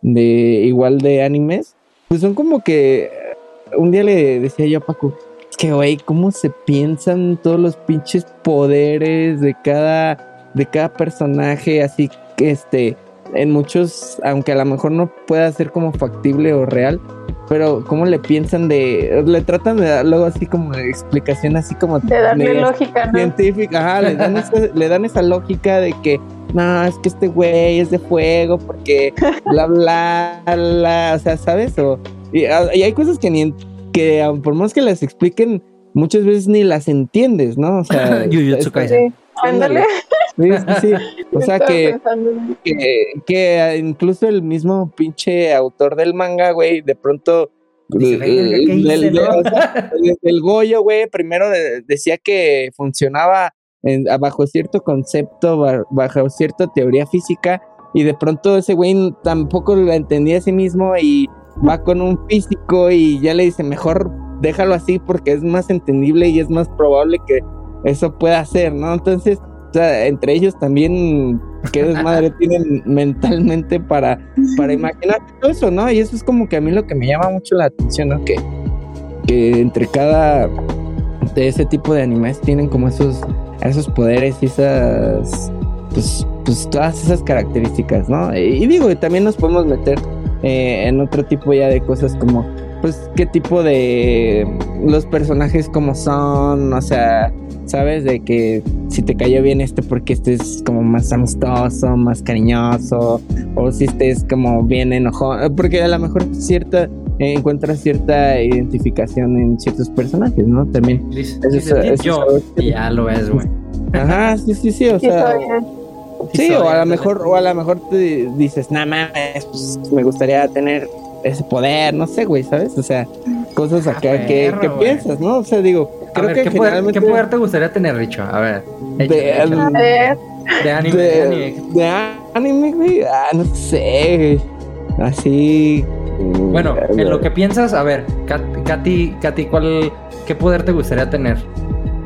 de igual de animes, pues son como que un día le decía yo a Paco, es que güey, ¿cómo se piensan todos los pinches poderes de cada, de cada personaje? Así que este, en muchos, aunque a lo mejor no pueda ser como factible o real, pero cómo le piensan de, le tratan de dar luego así como de explicación así como
de darle lógica,
científica, ajá, le dan, esa, <laughs> le dan esa lógica de que no, es que este güey es de fuego porque bla, bla, bla, o sea, ¿sabes? O, y, hay cosas que ni, que por más que las expliquen, muchas veces ni las entiendes, ¿no? O sea, <laughs>
Ándale.
Sí, sí, O sea que, que, incluso el mismo pinche autor del manga, güey, de pronto el, Goyo, güey, primero decía que funcionaba bajo cierto concepto, bajo cierta teoría física, y de pronto ese güey tampoco lo entendía a sí mismo y va con un físico y ya le dice, mejor déjalo así porque es más entendible y es más probable que eso pueda ser, ¿no? Entonces, entre ellos también, qué desmadre <laughs> tienen mentalmente para, para imaginar todo eso, ¿no? Y eso es como que a mí lo que me llama mucho la atención, ¿no? Que, que entre cada de ese tipo de animales tienen como esos, esos poderes y esas, pues, pues todas esas características, ¿no? Y, digo, también nos podemos meter eh, en otro tipo ya de cosas como, pues, qué tipo de los personajes como son, o sea, ¿sabes? De que si te cayó bien este porque estés como más amistoso, más cariñoso, o si estés como bien enojado, porque a lo mejor cierta eh, encuentras cierta identificación en ciertos personajes, ¿no? También.
yo, ya lo es, güey.
Ajá, sí, sí, sí, o sea. Sí, o a lo mejor, o a lo mejor te dices, nada más, pues, me gustaría tener ese poder, no sé, güey, ¿sabes? O sea, cosas acá ah, que, que piensas, ¿no? O sea, digo,
Creo que ¿qué, poder, ¿qué, poder, te gustaría tener, Richo? A ver. de,
de, anime. De, anime, güey. Ah, no sé. Así.
Bueno, en lo que piensas, a ver, Katy, Katy, ¿cuál, ¿qué poder te gustaría tener?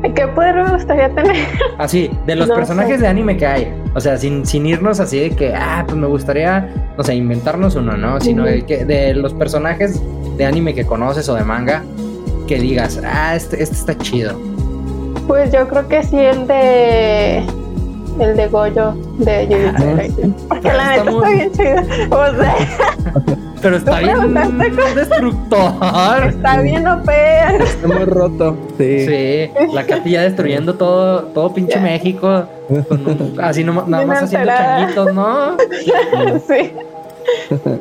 ¿Qué poder me gustaría tener?
Así, de los personajes de anime que hay. O sea, sin, sin irnos así de que, ah, pues me gustaría, no sé, inventarnos uno, ¿no? Sino de, que, de los personajes de anime que conoces o de manga, que digas, ah, este, este está chido?
Pues yo creo que sí el de el de Goyo de Jujutsu ah, Porque la neta está bien chido. O sea, <laughs>
pero está bien destructor.
Está bien OP.
Está muy roto. Sí.
Sí, la capilla destruyendo todo, todo pinche México. así no, nada más haciendo changuitos, ¿no? <laughs>
sí.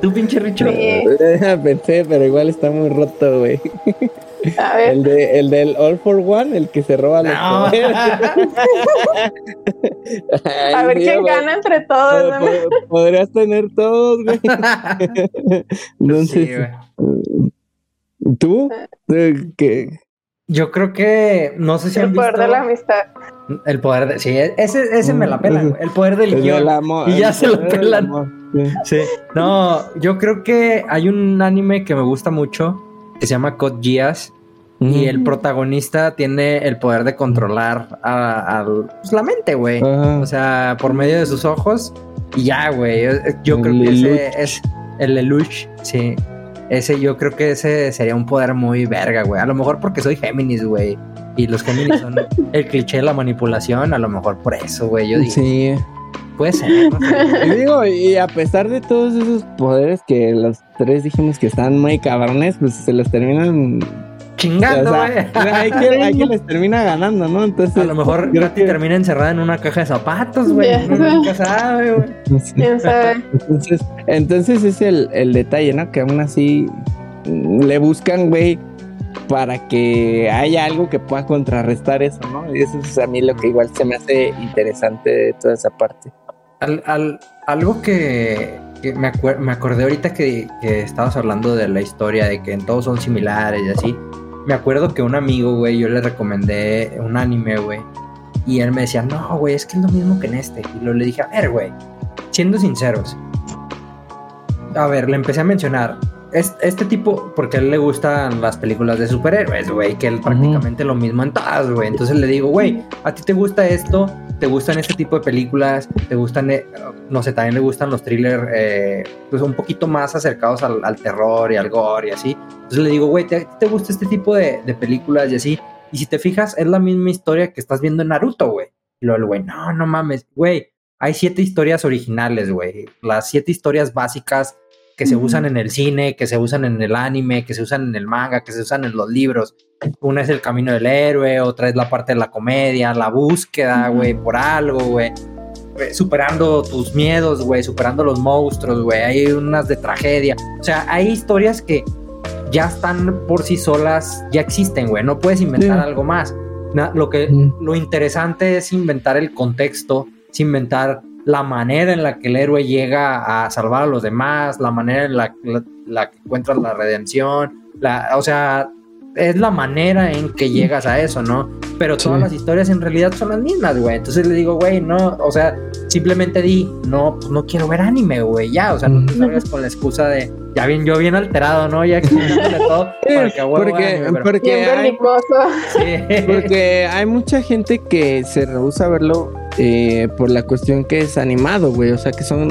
Tú pinche Richo. Sí. <laughs>
Pensé, pero igual está muy roto, güey. A ver. El, de, el del All for One, el que se roba los <laughs> A
ver quién gana entre todos.
Podrías tener todos, güey. <laughs> Entonces, ¿tú? ¿Qué?
Yo creo que no sé si
el poder de la amistad.
El poder de sí, ese, ese me la pela, el poder del el guion. Amor, y ya se lo pelan. Sí. No, yo creo que hay un anime que me gusta mucho que se llama Code Geass. Y el protagonista tiene el poder de controlar a, pues, la mente, güey. O sea, por medio de sus ojos. Y ya, güey. Yo creo que ese es el Lelouch, sí. Ese yo creo que ese sería un poder muy verga, güey. A lo mejor porque soy Géminis, güey. Y los Géminis son <laughs> el cliché de la manipulación. A lo mejor por eso, güey. Yo digo. Sí. Puede ser.
y digo, y a pesar de todos esos poderes que los tres dijimos que están muy cabrones, pues se los terminan
chingando, güey.
hay, que, les termina ganando, ¿no? Entonces.
A lo mejor Katy termina encerrada en una caja de zapatos, güey. Nunca sabe, güey.
Entonces, entonces es el, el detalle, ¿no? Que aún así le buscan, güey, para que haya algo que pueda contrarrestar eso, ¿no? Y eso es a mí lo que igual se me hace interesante de toda esa parte.
Al, algo que, me, me, acordé ahorita que, estabas hablando de la historia, de que en todos son similares y así. Me acuerdo que un amigo, güey, yo le recomendé un anime, güey. Y él me decía, no, güey, es que es lo mismo que en este. Y lo le dije, a ver, güey, siendo sinceros. A ver, le empecé a mencionar. Este, tipo, porque a él le gustan las películas de superhéroes, güey, que él prácticamente lo mismo en todas, güey. Entonces le digo, güey, ¿a ti te gusta esto? te gustan este tipo de películas, te gustan, eh, no sé, también le gustan los thrillers, eh, pues un poquito más acercados al, terror y al gore y así. Entonces le digo, güey, ¿te, ¿te, gusta este tipo de, películas y así? Y si te fijas, es la misma historia que estás viendo en Naruto, güey. Y luego el güey, no, no mames, güey, hay siete historias originales, güey. Las siete historias básicas que se usan en el cine, que se usan en el anime, que se usan en el manga, que se usan en los libros. Una es el camino del héroe, otra es la parte de la comedia, la búsqueda, güey, por algo, güey. superando tus miedos, güey, superando los monstruos, güey, hay unas de tragedia. O sea, hay historias que ya están por sí solas, ya existen, güey, no puedes inventar algo más. lo que lo interesante es inventar el contexto, es inventar la manera en la que el héroe llega a salvar a los demás, la manera en la, la, que encuentras la redención, la, o sea, es la manera en que llegas a eso, ¿no? Pero todas las historias en realidad son las mismas, güey. Entonces le digo, güey, no, o sea, simplemente di, no, pues no quiero ver anime, güey, ya, o sea, no te salgas con la excusa de, ya bien, yo bien alterado, ¿no? Ya explicándole todo, <laughs>
porque, porque, porque, hay, sí. porque hay mucha gente que se rehúsa a verlo eh, por la cuestión que es animado, güey, o sea, que son,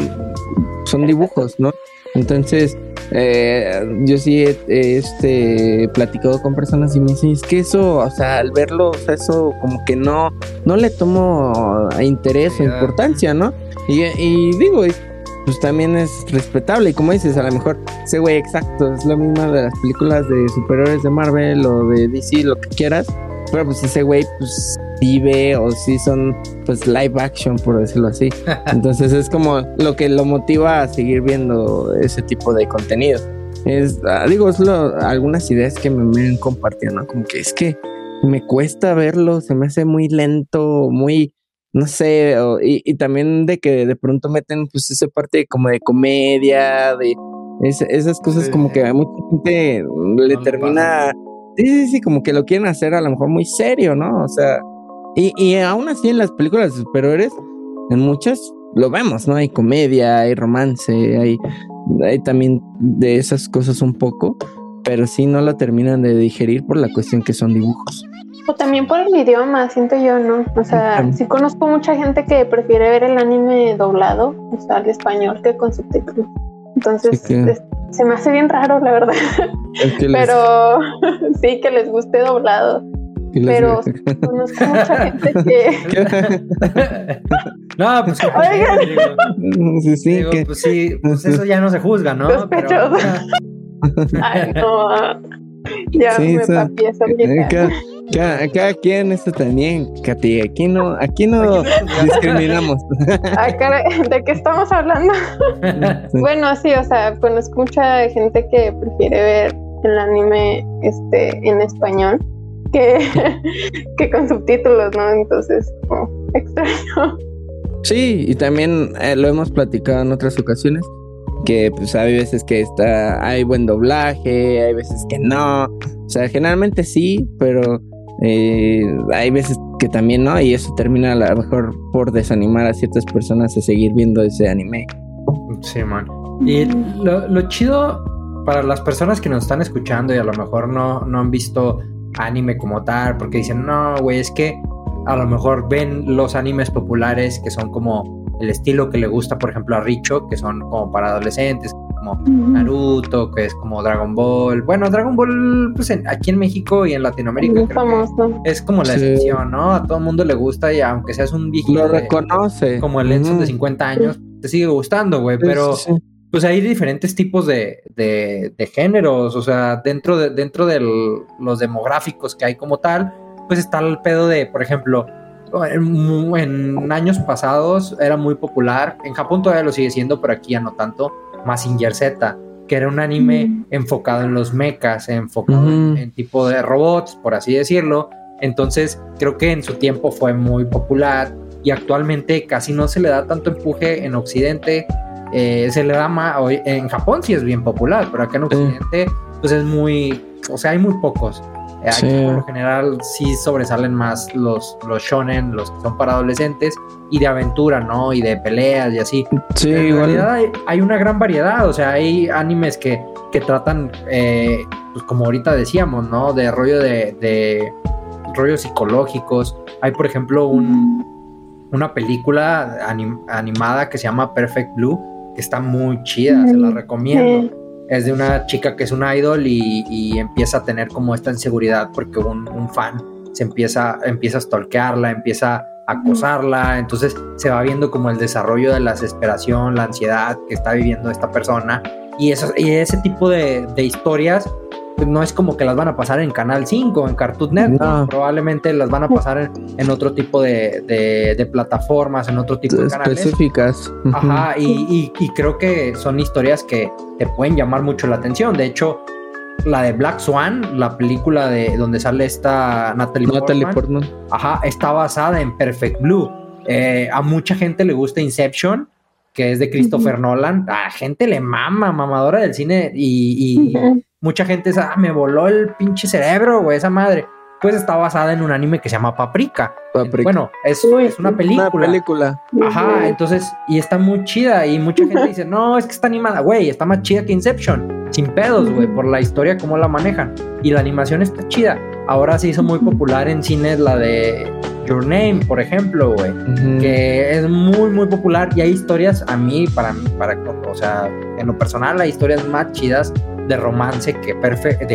son dibujos, ¿no? Entonces, eh, yo sí he, este, platicado con personas y me dicen, es que eso, o sea, al verlo, o sea, eso como que no, no le tomo interés o importancia, ¿no? Y, y digo, pues también es respetable. Y como dices, a lo mejor ese güey exacto es lo mismo de las películas de superhéroes de Marvel o de DC, lo que quieras. Pero pues ese güey, pues vive o si son pues live action por decirlo así. <laughs> Entonces es como lo que lo motiva a seguir viendo ese tipo de contenido. Es, ah, digo, es algunas ideas que me, me han compartido, ¿no? Como que es que me cuesta verlo, se me hace muy lento, muy, no sé, y, también de que de pronto meten pues esa parte como de comedia, de esas cosas como que a mucha gente le termina... Sí, sí, sí, como que lo quieren hacer a lo mejor muy serio, ¿no? O sea, y, y aún así en las películas de superhéroes, en muchas lo vemos, ¿no? Hay comedia, hay romance, hay, hay también de esas cosas un poco, pero sí no lo terminan de digerir por la cuestión que son dibujos.
O también por el idioma, siento yo, ¿no? O sea, sí conozco mucha gente que prefiere ver el anime doblado, o sea, al español, que con subtítulos. Entonces, se me hace bien raro, la verdad. <laughs> Pero <laughs> sí, que les guste doblado. Pero conozco mucha gente <laughs> que.
no, pues. sí, sí, pues sí, pues eso ya no se juzga, ¿no?
Sospechoso. Ay, no. Ya me papi esa
cada, cada, quien también, Katy. Aquí no, aquí no discriminamos. <laughs>
¿De qué estamos hablando? <laughs> Bueno, sí, o sea, conozco mucha gente que prefiere ver el anime este en español <laughs> que, con subtítulos, ¿no? Entonces, como extraño.
Sí, y también eh, lo hemos platicado en otras ocasiones, que pues hay veces que está, hay buen doblaje, hay veces que no, o sea, generalmente sí, pero eh, hay veces que también no, y eso termina a lo mejor por desanimar a ciertas personas a seguir viendo ese anime.
Sí, man. Y lo, lo chido para las personas que nos están escuchando y a lo mejor no, no han visto anime como tal, porque dicen, no, güey, es que a lo mejor ven los animes populares que son como el estilo que le gusta, por ejemplo, a Richo, que son como para adolescentes, como Naruto, que es como Dragon Ball. Bueno, Dragon Ball, pues aquí en México y en Latinoamérica es como la excepción, ¿no? A todo el mundo le gusta y aunque seas un viejito.
Lo reconoce.
como el Edson de 50 años, te sigue gustando, güey, pero pues hay diferentes tipos de, de, géneros, o sea, dentro de, dentro de los demográficos que hay como tal, pues está el pedo de, por ejemplo, en, años pasados era muy popular, en Japón todavía lo sigue siendo, pero aquí ya no tanto, Massinger Z, que era un anime mm. enfocado en los mechas, enfocado en, en, tipo de robots, por así decirlo. Entonces, creo que en su tiempo fue muy popular y actualmente casi no se le da tanto empuje en Occidente eh, se le da más, en Japón sí es bien popular, pero acá en Occidente pues es muy, o sea, hay muy pocos. Eh, aquí por lo general sí sobresalen más los, los shonen, los que son para adolescentes y de aventura, ¿no? Y de peleas y así.
Sí,
en realidad hay, una gran variedad, o sea, hay animes que, que tratan, eh, pues como ahorita decíamos, ¿no? De rollo de, de rollos psicológicos. Hay, por ejemplo, un, una película animada que se llama Perfect Blue está muy chida, se la recomiendo. Es de una chica que es un idol y, empieza a tener como esta inseguridad porque un, fan se empieza, empieza a stalkearla, empieza a acosarla, entonces se va viendo como el desarrollo de la desesperación, la ansiedad que está viviendo esta persona. Y, eso, y ese tipo de, historias pues, no es como que las van a pasar en Canal 5, en Cartoon Network, probablemente las van a pasar en, otro tipo de, plataformas, en otro tipo de canales.
Específicas.
Ajá, y, creo que son historias que te pueden llamar mucho la atención. De hecho, la de Black Swan, la película de donde sale esta Natalie, Portman, ajá, está basada en Perfect Blue. Eh, a mucha gente le gusta Inception, que es de Christopher Nolan. A gente le mama, mamadora del cine y, mucha gente dice, ah, me voló el pinche cerebro, güey, esa madre. Pues está basada en un anime que se llama Paprika. Bueno, es, es, una película. Una
película.
Ajá, entonces, y está muy chida. Y mucha gente dice, no, es que está animada, güey, está más chida que Inception. Sin pedos, güey, por la historia, cómo la manejan. Y la animación está chida. Ahora se hizo muy popular en cines la de Your Name, por ejemplo, güey, que es muy, muy popular y hay historias, a mí, para, para, o sea, en lo personal, hay historias más chidas de romance que perfecto,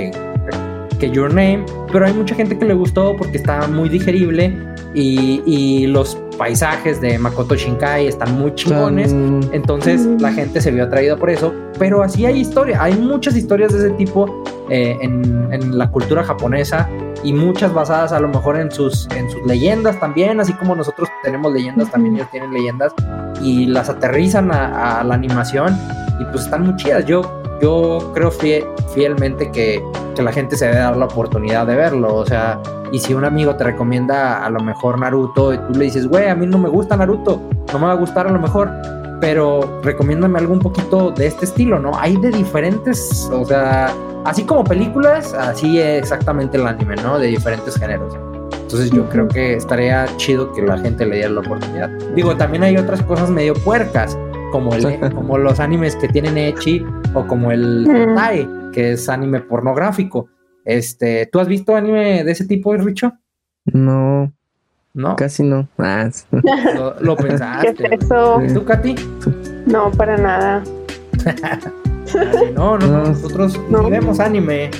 que Your Name, pero hay mucha gente que le gustó porque está muy digerible y, y los paisajes de Makoto Shinkai están muy chingones, entonces la gente se vio atraída por eso, pero así hay historia, hay muchas historias de ese tipo eh, en, en, la cultura japonesa y muchas basadas a lo mejor en sus, en sus leyendas también, así como nosotros tenemos leyendas, también ellos tienen leyendas y las aterrizan a, a la animación y pues están muy chidas. Yo yo creo fielmente que, que, la gente se debe dar la oportunidad de verlo. O sea, y si un amigo te recomienda a lo mejor Naruto y tú le dices, güey, a mí no me gusta Naruto, no me va a gustar a lo mejor, pero recomiéndame algo un poquito de este estilo, ¿no? Hay de diferentes, o sea, así como películas, así exactamente el anime, ¿no? De diferentes géneros. Entonces yo creo que estaría chido que la gente le diera la oportunidad. Digo, también hay otras cosas medio puercas como, el, como los animes que tienen Echi o como el Tai, que es anime pornográfico. Este, ¿tú has visto anime de ese tipo, Richo?
No. ¿No? Casi no. Ah,
lo, pensaste.
¿Qué es eso?
¿Tú, Katy?
No, para nada. <laughs>
no, no, nosotros no. vemos anime.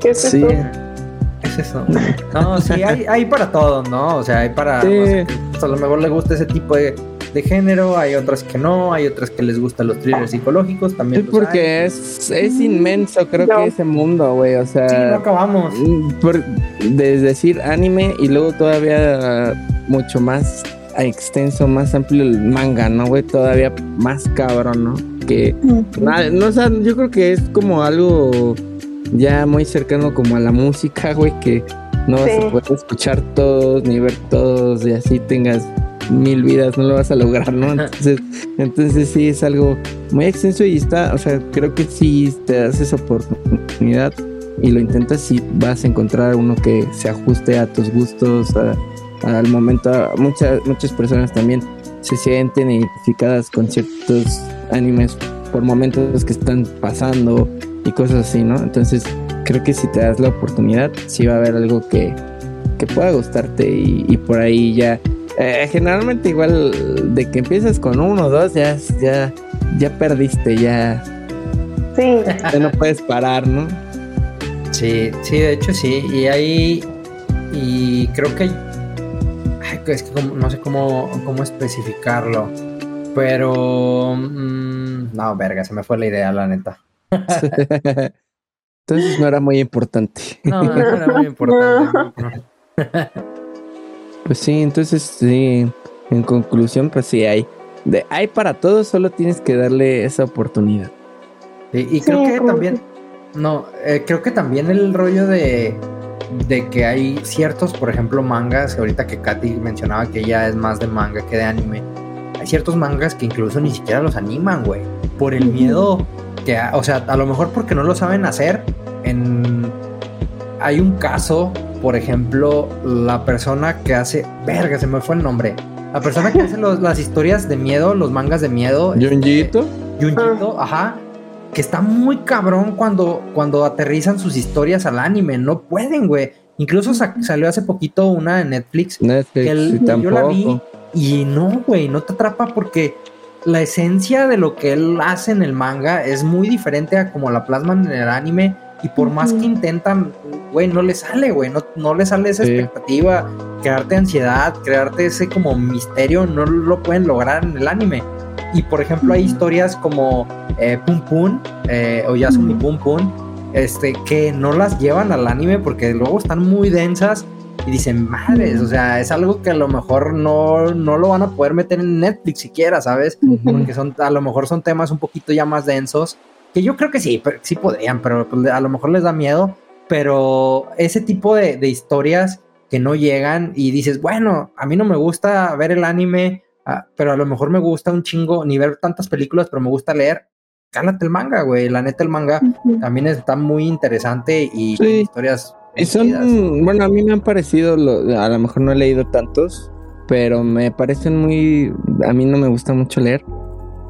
¿Qué es eso? ¿Qué
es eso? No, sí, hay, hay para todos, ¿no? O sea, hay para. a lo mejor le gusta ese tipo de de género, hay otras que no, hay otras que les gustan los thrillers psicológicos también.
Sí, porque es, es inmenso, creo que ese mundo, güey, o sea.
Sí, no acabamos.
Mm, por, de decir anime y luego todavía mucho más extenso, más amplio el manga, ¿no, güey? Todavía más cabrón, ¿no? Que, no, o sea, yo creo que es como algo ya muy cercano como a la música, güey, que no vas a poder escuchar todos ni ver todos y así tengas mil vidas, no lo vas a lograr, ¿no? Entonces, <laughs> entonces sí es algo muy extenso y está, o sea, creo que si te das esa oportunidad y lo intentas, sí vas a encontrar uno que se ajuste a tus gustos, al momento. Muchas, muchas personas también se sienten identificadas con ciertos animes por momentos que están pasando y cosas así, ¿no? Entonces, creo que si te das la oportunidad, sí va a haber algo que, que pueda gustarte y por ahí ya eh, generalmente igual de que empiezas con uno o dos, ya, ya, ya perdiste, ya.
Sí.
Ya no puedes parar, ¿no?
Sí, sí, de hecho sí. Y ahí, y creo que, es que no sé cómo, cómo especificarlo, pero, mm, no, verga, se me fue la idea, la neta. <laughs>
Entonces no era muy importante.
No, no era muy importante. <laughs>
Pues sí, entonces sí, en conclusión, pues sí hay. De, hay para todos, solo tienes que darle esa oportunidad.
y creo que también, no, eh, creo que también el rollo de, de que hay ciertos, por ejemplo, mangas, ahorita que Katy mencionaba que ella es más de manga que de anime, hay ciertos mangas que incluso ni siquiera los animan, güey, por el miedo que, o sea, a lo mejor porque no lo saben hacer, en... Hay un caso por ejemplo, la persona que hace. Verga, se me fue el nombre. La persona que hace las historias de miedo, los mangas de miedo.
Junjito.
Este, Junjito, ajá. Que está muy cabrón cuando, cuando aterrizan sus historias al anime. No pueden, güey. Incluso salió hace poquito una de Netflix.
Netflix. Que yo la vi.
Y no, güey, no te atrapa porque la esencia de lo que él hace en el manga es muy diferente a como la plasman en el anime y por más que intentan, güey, no le sale, güey, no, no le sale esa expectativa, crearte ansiedad, crearte ese como misterio, no lo pueden lograr en el anime. Y por ejemplo, hay historias como eh, Pum Pum eh, o Yasumi Pum Pum, este, que no las llevan al anime porque luego están muy densas y dicen, madres, o sea, es algo que a lo mejor no, no lo van a poder meter en Netflix siquiera, ¿sabes? Porque son, a lo mejor son temas un poquito ya más densos, que yo creo que sí, sí podrían, pero pues, a lo mejor les da miedo, pero ese tipo de, de historias que no llegan y dices, bueno, a mí no me gusta ver el anime, ah, pero a lo mejor me gusta un chingo, ni ver tantas películas, pero me gusta leer, cálate el manga, güey. La neta, el manga también está muy interesante y historias.
Y son, bueno, a mí me han parecido, a lo mejor no he leído tantos, pero me parecen muy, a mí no me gusta mucho leer,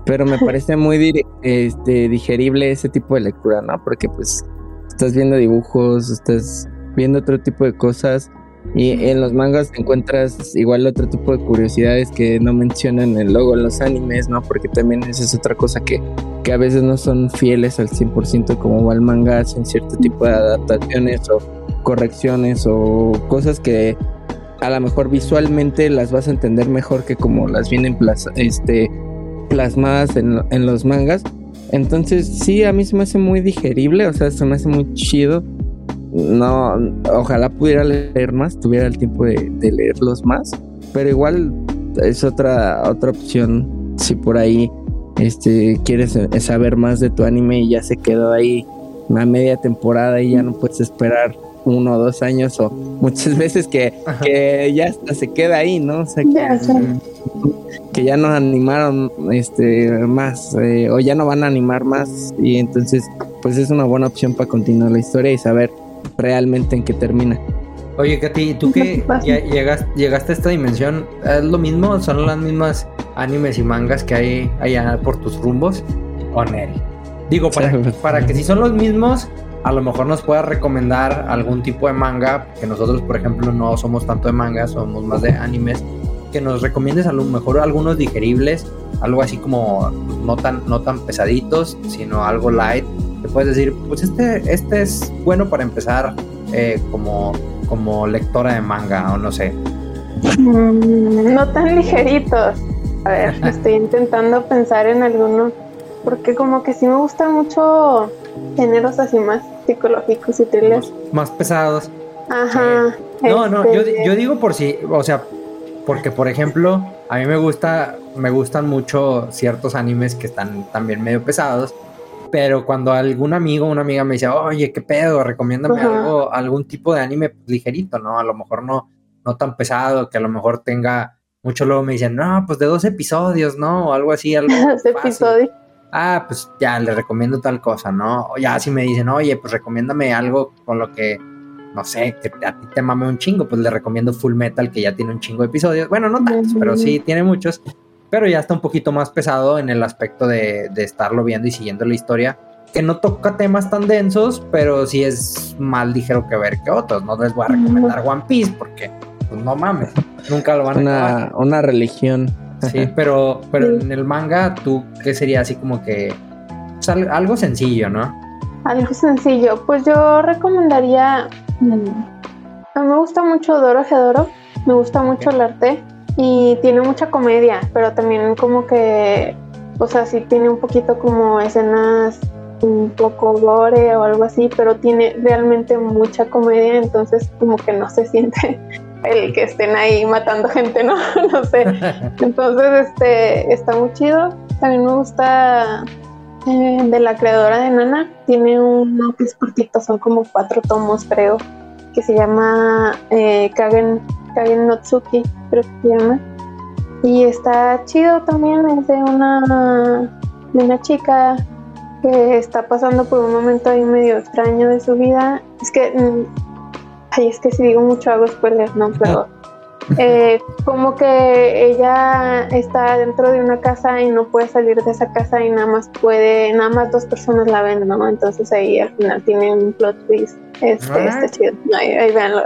pero me parece muy este, digerible ese tipo de lectura, ¿no? Porque pues estás viendo dibujos, estás viendo otro tipo de cosas y en los mangas encuentras igual otro tipo de curiosidades que no mencionan el logo en los animes, ¿no? Porque también esa es otra cosa que, que a veces no son fieles al 100% como va el manga, hacen cierto tipo de adaptaciones o correcciones o cosas que a lo mejor visualmente las vas a entender mejor que como las vienen este, plasmadas en, en los mangas. Entonces sí, a mí se me hace muy digerible, o sea, se me hace muy chido no, ojalá pudiera leer más, tuviera el tiempo de, leerlos más, pero igual es otra, otra opción si por ahí este, quieres saber más de tu anime y ya se quedó ahí una media temporada y ya no puedes esperar uno o dos años o muchas <laughs> veces que, ya hasta se queda ahí, ¿no? O sea, que, ya no animaron este más eh, o ya no van a animar más y entonces pues es una buena opción para continuar la historia y saber realmente en qué termina.
Oye, Katy, ¿tú que ya llegaste, a esta dimensión? ¿Es lo mismo? ¿Son las mismas animes y mangas que hay allá por tus rumbos? ¿O Nel? Digo, para, para que si son los mismos, a lo mejor nos puedas recomendar algún tipo de manga, que nosotros, por ejemplo, no somos tanto de manga, somos más de animes, que nos recomiendes a lo mejor algunos digeribles, algo así como no tan, no tan pesaditos, sino algo light, te puedes decir, pues este, este es bueno para empezar eh, como, como lectora de manga o no sé.
Mm, no tan ligeritos. A ver, <laughs> estoy intentando pensar en alguno, porque como que sí me gustan mucho géneros así más psicológicos y thrillers.
Más, pesados.
Ajá.
no, no, yo, este, yo digo por si, o sea, porque por ejemplo, a mí me gusta, me gustan mucho ciertos animes que están también medio pesados pero cuando algún amigo o una amiga me dice, oye, qué pedo, recomiéndame algo, algún tipo de anime ligerito, ¿no? A lo mejor no, no tan pesado, que a lo mejor tenga mucho, luego me dicen, no, pues de dos episodios, ¿no? O algo así, algo. <laughs> dos episodios. Ah, pues ya le recomiendo tal cosa, ¿no? O ya si me dicen, oye, pues recomiéndame algo con lo que, no sé, que a ti te mame un chingo, pues le recomiendo Full Metal, que ya tiene un chingo de episodios. Bueno, no tantos, pero sí tiene muchos pero ya está un poquito más pesado en el aspecto de, estarlo viendo y siguiendo la historia, que no toca temas tan densos, pero sí es más ligero que ver que otros. No les voy a recomendar One Piece porque, pues no mames, nunca lo van a
una, Una religión.
Sí, <laughs> pero, pero en el manga, ¿tú qué sería así como que pues, algo sencillo, ¿no?
Algo sencillo. Pues yo recomendaría. Mm, a mí me gusta mucho Doro Gedoro, me gusta mucho el arte y tiene mucha comedia, pero también como que, o sea, sí tiene un poquito como escenas un poco gore o algo así, pero tiene realmente mucha comedia, entonces como que no se <laughs> siente el que estén ahí matando gente, ¿no? <laughs> no sé. <laughs> Entonces, este, está muy chido. También me gusta eh, de la creadora de Nana, tiene uno que es cortito, son como cuatro tomos, creo, que se llama eh, Kagen Kagen Notsuki, creo que se llama. Y está chido también, es de una, de una chica que está pasando por un momento ahí medio extraño de su vida. Es que, mm, ay, es que si digo mucho hago spoilers, no, pero eh, como que ella está dentro de una casa y no puede salir de esa casa y nada más puede, nada más dos personas la ven, ¿no? Entonces ahí al final tiene un plot twist. Este, ah. está chido. Ahí, ahí véanlo.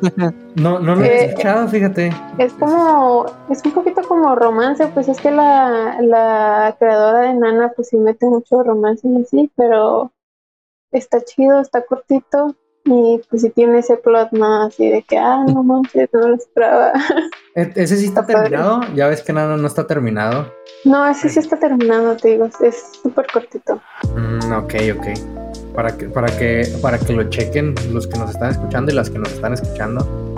<laughs>
no, no lo he eh, escuchado, fíjate.
Es como, es un poquito como romance, pues es que la, la creadora de Nana pues sí mete mucho romance en sí, pero está chido, está cortito y pues si tiene ese plot más así de que, ah, no manches, no lo esperaba. <laughs>
¿E-, ¿Ese sí está, terminado? Ya ves que nada no está terminado.
No, ese sí está terminado, te digo, es súper cortito.
Mm, ok, ok. para que, para que, para que lo chequen los que nos están escuchando y las que nos están escuchando.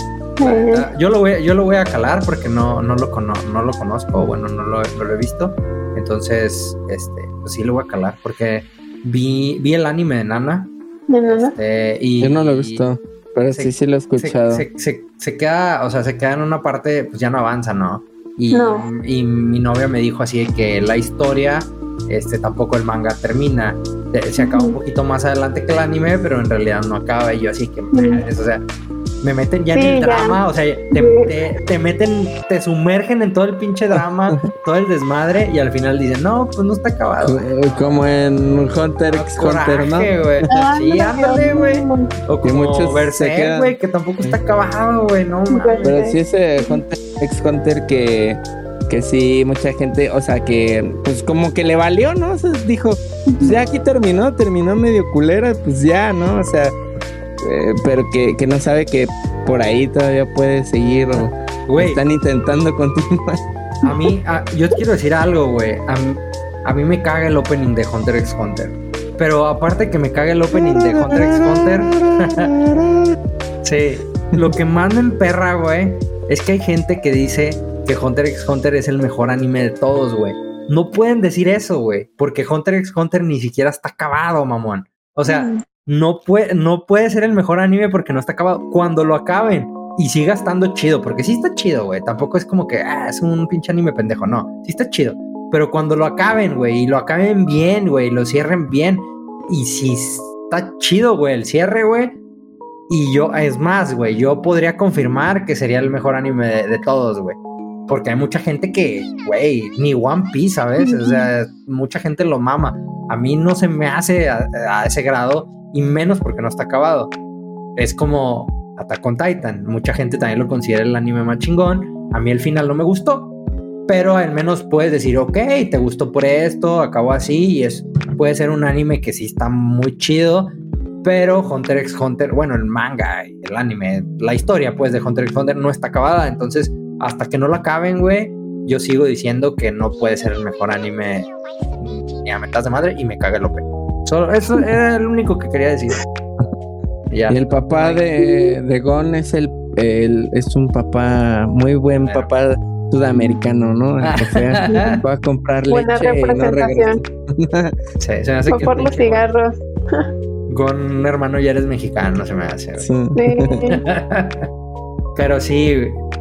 Yo lo voy, yo lo voy a calar porque no, no, lo, no lo conozco, bueno, no lo, he visto. Entonces, este, pues sí lo voy a calar porque vi, vi el anime de Nana.
Este,
y, yo no lo he visto, pero sí, sí lo he escuchado.
Se, queda, o sea, se queda en una parte, pues ya no avanza, ¿no? Y, y mi novia me dijo así que la historia este tampoco el manga termina. Se acaba un poquito más adelante que el anime, pero en realidad no acaba. Y yo así que, o sea, me meten ya en el drama, o sea, te, meten, te sumergen en todo el pinche drama, <laughs> todo el desmadre, y al final dicen, no, pues no está acabado.
Como en Hunter x Hunter, ¿no?
Ah, sí, ándale, güey. O como muchos Berserk, güey, que tampoco está acabado, güey, no
Pero sí ese Hunter x Hunter que que sí, mucha gente, o sea, que pues como que le valió, ¿no? O sea, dijo, pues ya aquí terminó, terminó medio culera, pues ya, ¿no? O sea, eh, pero que, que, no sabe que por ahí todavía puede seguir o están intentando continuar.
A mí, yo quiero decir algo, güey. A, mí me caga el opening de Hunter x Hunter. Pero aparte que me caga el opening de Hunter x Hunter, <laughs> sí, lo que más me emperra, güey, es que hay gente que dice que Hunter x Hunter es el mejor anime de todos, güey. No pueden decir eso, güey, porque Hunter x Hunter ni siquiera está acabado, mamón. O sea, mm. No, puede, no puede ser el mejor anime porque no está acabado. Cuando lo acaben y siga estando chido, porque sí está chido, güey. Tampoco es como que ah, es un pinche anime pendejo, no. Sí está chido. Pero cuando lo acaben, güey, y lo acaben bien, güey, lo cierren bien. Y si está chido, güey, el cierre, güey. Y yo, es más, güey, yo podría confirmar que sería el mejor anime de todos, güey porque hay mucha gente que, güey, ni One Piece, ¿sabes? O sea, mucha gente lo mama. A mí no se me hace a, ese grado y menos porque no está acabado. Es como Attack on Titan. Mucha gente también lo considera el anime más chingón. A mí el final no me gustó, pero al menos puedes decir, ok, te gustó por esto, acabó así y es, puede ser un anime que sí está muy chido, pero Hunter x Hunter, bueno, el manga, el anime, la historia pues de Hunter x Hunter no está acabada, entonces hasta que no lo acaben, güey, yo sigo diciendo que no puede ser el mejor anime ni a metas de madre y me caga el open. Solo eso era el único que quería decir. <laughs>
Y el papá de, de Gon es el, es un papá, muy buen papá sudamericano, ¿no? va <laughs> a comprar
Buena
leche
representación. Y no <laughs> sí, se me hace que por los cigarros.
Gon, hermano, ya eres mexicano, se me hace. Sí. Pero sí,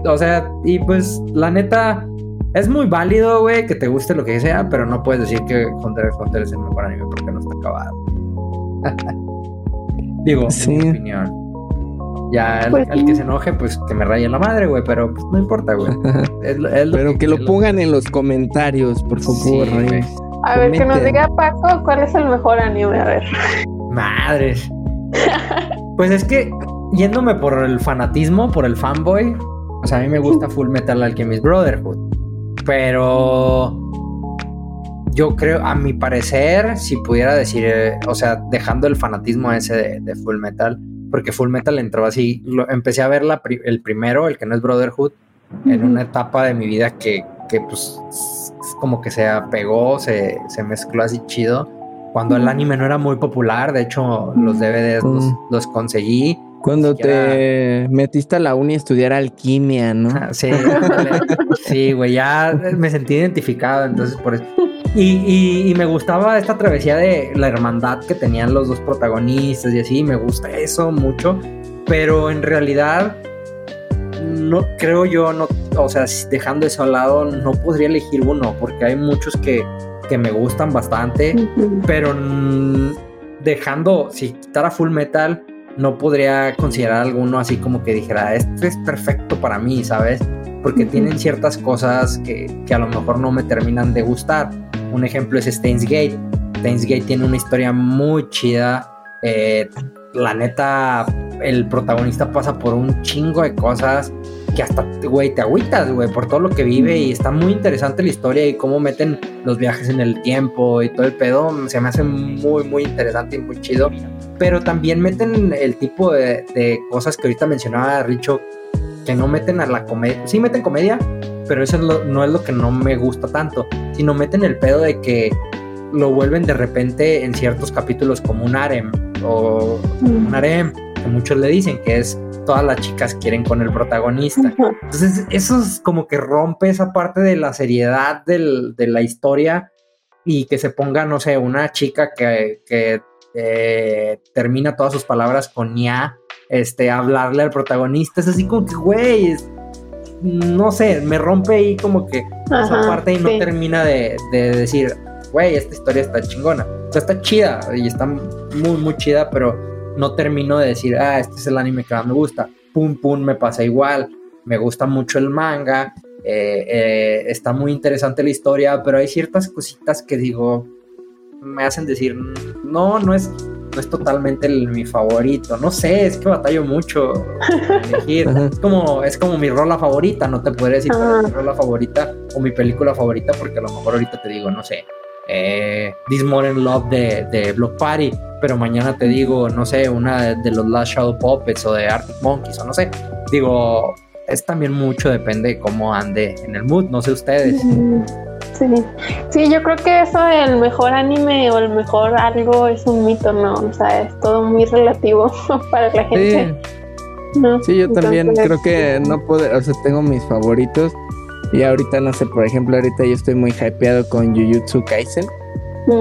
o sea, y pues la neta, es muy válido, güey, que te guste lo que sea, pero no puedes decir que Hunter x Hunter es el mejor anime porque no está acabado. <laughs> Digo, sí. mi opinión. Ya el, pues que se enoje, pues que me raye la madre, güey, pero pues, no importa, güey. <laughs>
pero que, lo pongan en los comentarios, por favor,
A ver, que nos diga Paco cuál es el mejor anime, a ver.
Madres. pues es que yéndome por el fanatismo, por el fanboy, o sea, a mí me gusta Full Metal Alchemist Brotherhood. Pero yo creo, a mi parecer, si pudiera decir, eh, o sea, dejando el fanatismo ese de, Full Metal, porque Full Metal entró así, lo, empecé a ver el primero, el que no es Brotherhood, en una etapa de mi vida que, que pues como que se apegó, se, se mezcló así chido. Cuando el anime no era muy popular, de hecho los DVDs los, los conseguí
cuando te metiste a la uni a estudiar alquimia, ¿no? Ah,
sí, sí, güey, ya me sentí identificado, entonces por eso. Y, y, me gustaba esta travesía de la hermandad que tenían los dos protagonistas y así, me gusta eso mucho, pero en realidad no creo yo, no, o sea, dejando eso al lado, no podría elegir uno, porque hay muchos que, que me gustan bastante, pero dejando, si quitara Full Metal, no podría considerar alguno así como que dijera, este es perfecto para mí, ¿sabes? Porque tienen ciertas cosas que, a lo mejor no me terminan de gustar. Un ejemplo es Steins Gate. Steins Gate tiene una historia muy chida. Eh, la neta, el protagonista pasa por un chingo de cosas que hasta, güey, te agüitas, güey, por todo lo que vive y está muy interesante la historia y cómo meten los viajes en el tiempo y todo el pedo, se me hace muy, muy interesante y muy chido. Pero también meten el tipo de, cosas que ahorita mencionaba Richo, que no meten a la comedia, sí meten comedia, pero eso no es lo que no me gusta tanto, sino meten el pedo de que lo vuelven de repente en ciertos capítulos como un harem o un harem, que muchos le dicen que es todas las chicas quieren con el protagonista. Entonces, eso es como que rompe esa parte de la seriedad del, de la historia y que se ponga, no sé, una chica que, que eh, termina todas sus palabras con ya, este, hablarle al protagonista. Es así como que, güey, no sé, me rompe ahí como que esa parte y no termina de, de decir, güey, esta historia está chingona. O sea, está chida y está muy, muy chida, pero no termino de decir, ah, este es el anime que más me gusta. Pum, pum, me pasa igual. Me gusta mucho el manga. Eh, eh, está muy interesante la historia, pero hay ciertas cositas que digo, me hacen decir, no, no es, no es totalmente mi favorito. No sé, es que batallo mucho elegir. <laughs> es como, es como mi rola favorita, no te podría decir mi rola favorita o mi película favorita, porque a lo mejor ahorita te digo, no sé, eh, This Modern Love de, de Block Party pero mañana te digo, no sé, una de, los Last Shadow Puppets o de Arctic Monkeys o no sé. Digo, es también mucho, depende de cómo ande en el mood, no sé ustedes.
Sí, sí, yo creo que eso el mejor anime o el mejor algo es un mito, ¿no? O sea, es todo muy relativo <laughs> para la gente.
Sí, yo también creo que no puedo, o sea, tengo mis favoritos y ahorita no sé, por ejemplo, ahorita yo estoy muy hypeado con Jujutsu Kaisen.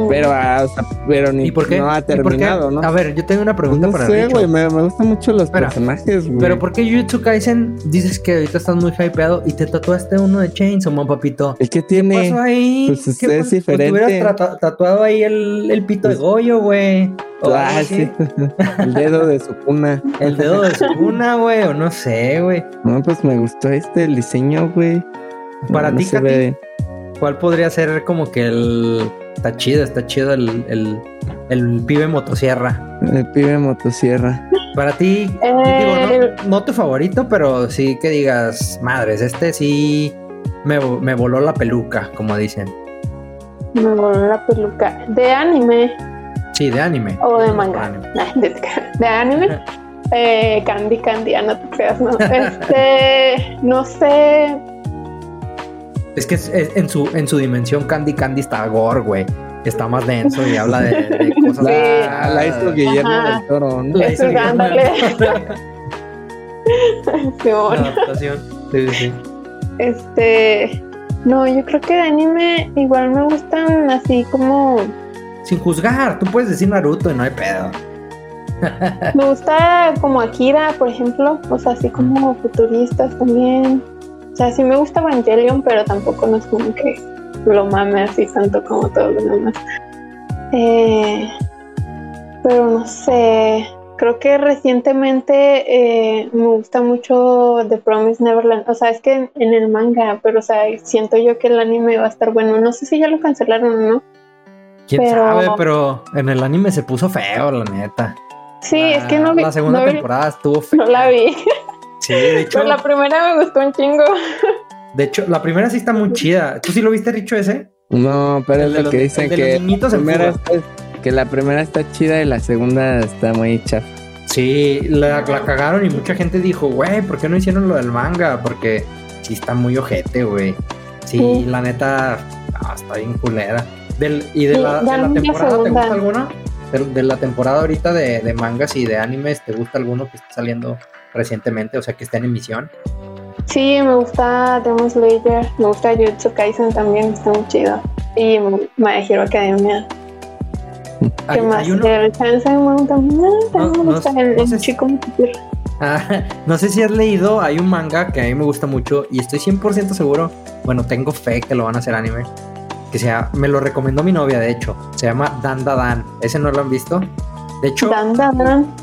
Pero, ah, pero ni por qué? no ha terminado, ¿no?
A ver, yo tengo una pregunta
para
ti.
No sé, güey, me, me, gustan mucho los personajes, güey.
Pero ¿por qué Jujutsu Kaisen dices que ahorita estás muy hypeado y te tatuaste uno de Chainsaw Man, papito?
¿El que tiene?
¿Qué pasó ahí?
Pues es, es diferente.
Pues hubieras tatuado ahí el, el pito de pues Goyo, güey.
Ah, sí. <laughs> el dedo de su cuna.
El dedo de su cuna, güey, o no sé, güey.
No, pues me gustó este, el diseño, güey.
Para ti, Katy, ¿cuál podría ser como que el Está chido, está chido el, el, el pibe motosierra.
El pibe motosierra.
Para ti, eh, no, tu favorito, pero sí que digas, madres, este sí me, me voló la peluca, como dicen.
Me voló la peluca. ¿De anime?
Sí, de anime.
O de manga. <laughs> De, anime. <laughs> eh, Candy Candy, no te creas, no. <laughs> Este, no sé
es que en, su, en su dimensión Candy Candy está gore, güey. Está más denso y habla de, <laughs> cosas.
Ah, la hizo Guillermo del Toro, ¿no? La hizo Guillermo <laughs>
adaptación. Sí, sí. Este. No, yo creo que de anime igual me gustan así como.
Sin juzgar, tú puedes decir Naruto y no hay pedo. <laughs>
me gusta como Akira, por ejemplo. O sea, así como futuristas también. O sea, sí me gusta Evangelion, pero tampoco no es como que lo mame así tanto como todos los demás. Eh, pero no sé, creo que recientemente eh, me gusta mucho The Promise Neverland. O sea, es que en, el manga, pero o sea, siento yo que el anime va a estar bueno. No sé si ya lo cancelaron o no.
Quién sabe, pero en el anime se puso feo, la neta.
Sí, es que no vi.
La segunda temporada estuvo fea.
No la vi. <laughs>
Sí, de hecho.
la primera me gustó un chingo.
De hecho, la primera sí está muy chida. ¿Tú sí lo viste, Richo, ese?
No, pero es lo que dicen que, que la primera está chida y la segunda está muy chafa.
Sí, la, cagaron y mucha gente dijo, güey, ¿por qué no hicieron lo del manga? Porque sí está muy ojete, güey. Sí, la neta, ah, está bien culera. ¿Y de, la, temporada te gusta alguna? De, la temporada ahorita de, de mangas y de animes, ¿te gusta alguno que esté saliendo recientemente, o sea, que está en emisión.
Sí, me gusta Demon Slayer, me gusta Jutsu Kaisen también, está muy chido. Y My Hero Academia. ¿Qué más? Uno... El también, me gusta el, chico
ah, no sé si has leído, hay un manga que a mí me gusta mucho y estoy 100% seguro, bueno, tengo fe que lo van a hacer anime, que sea, me lo recomendó mi novia, de hecho, se llama Dan Dan. ¿Ese no lo han visto? De hecho,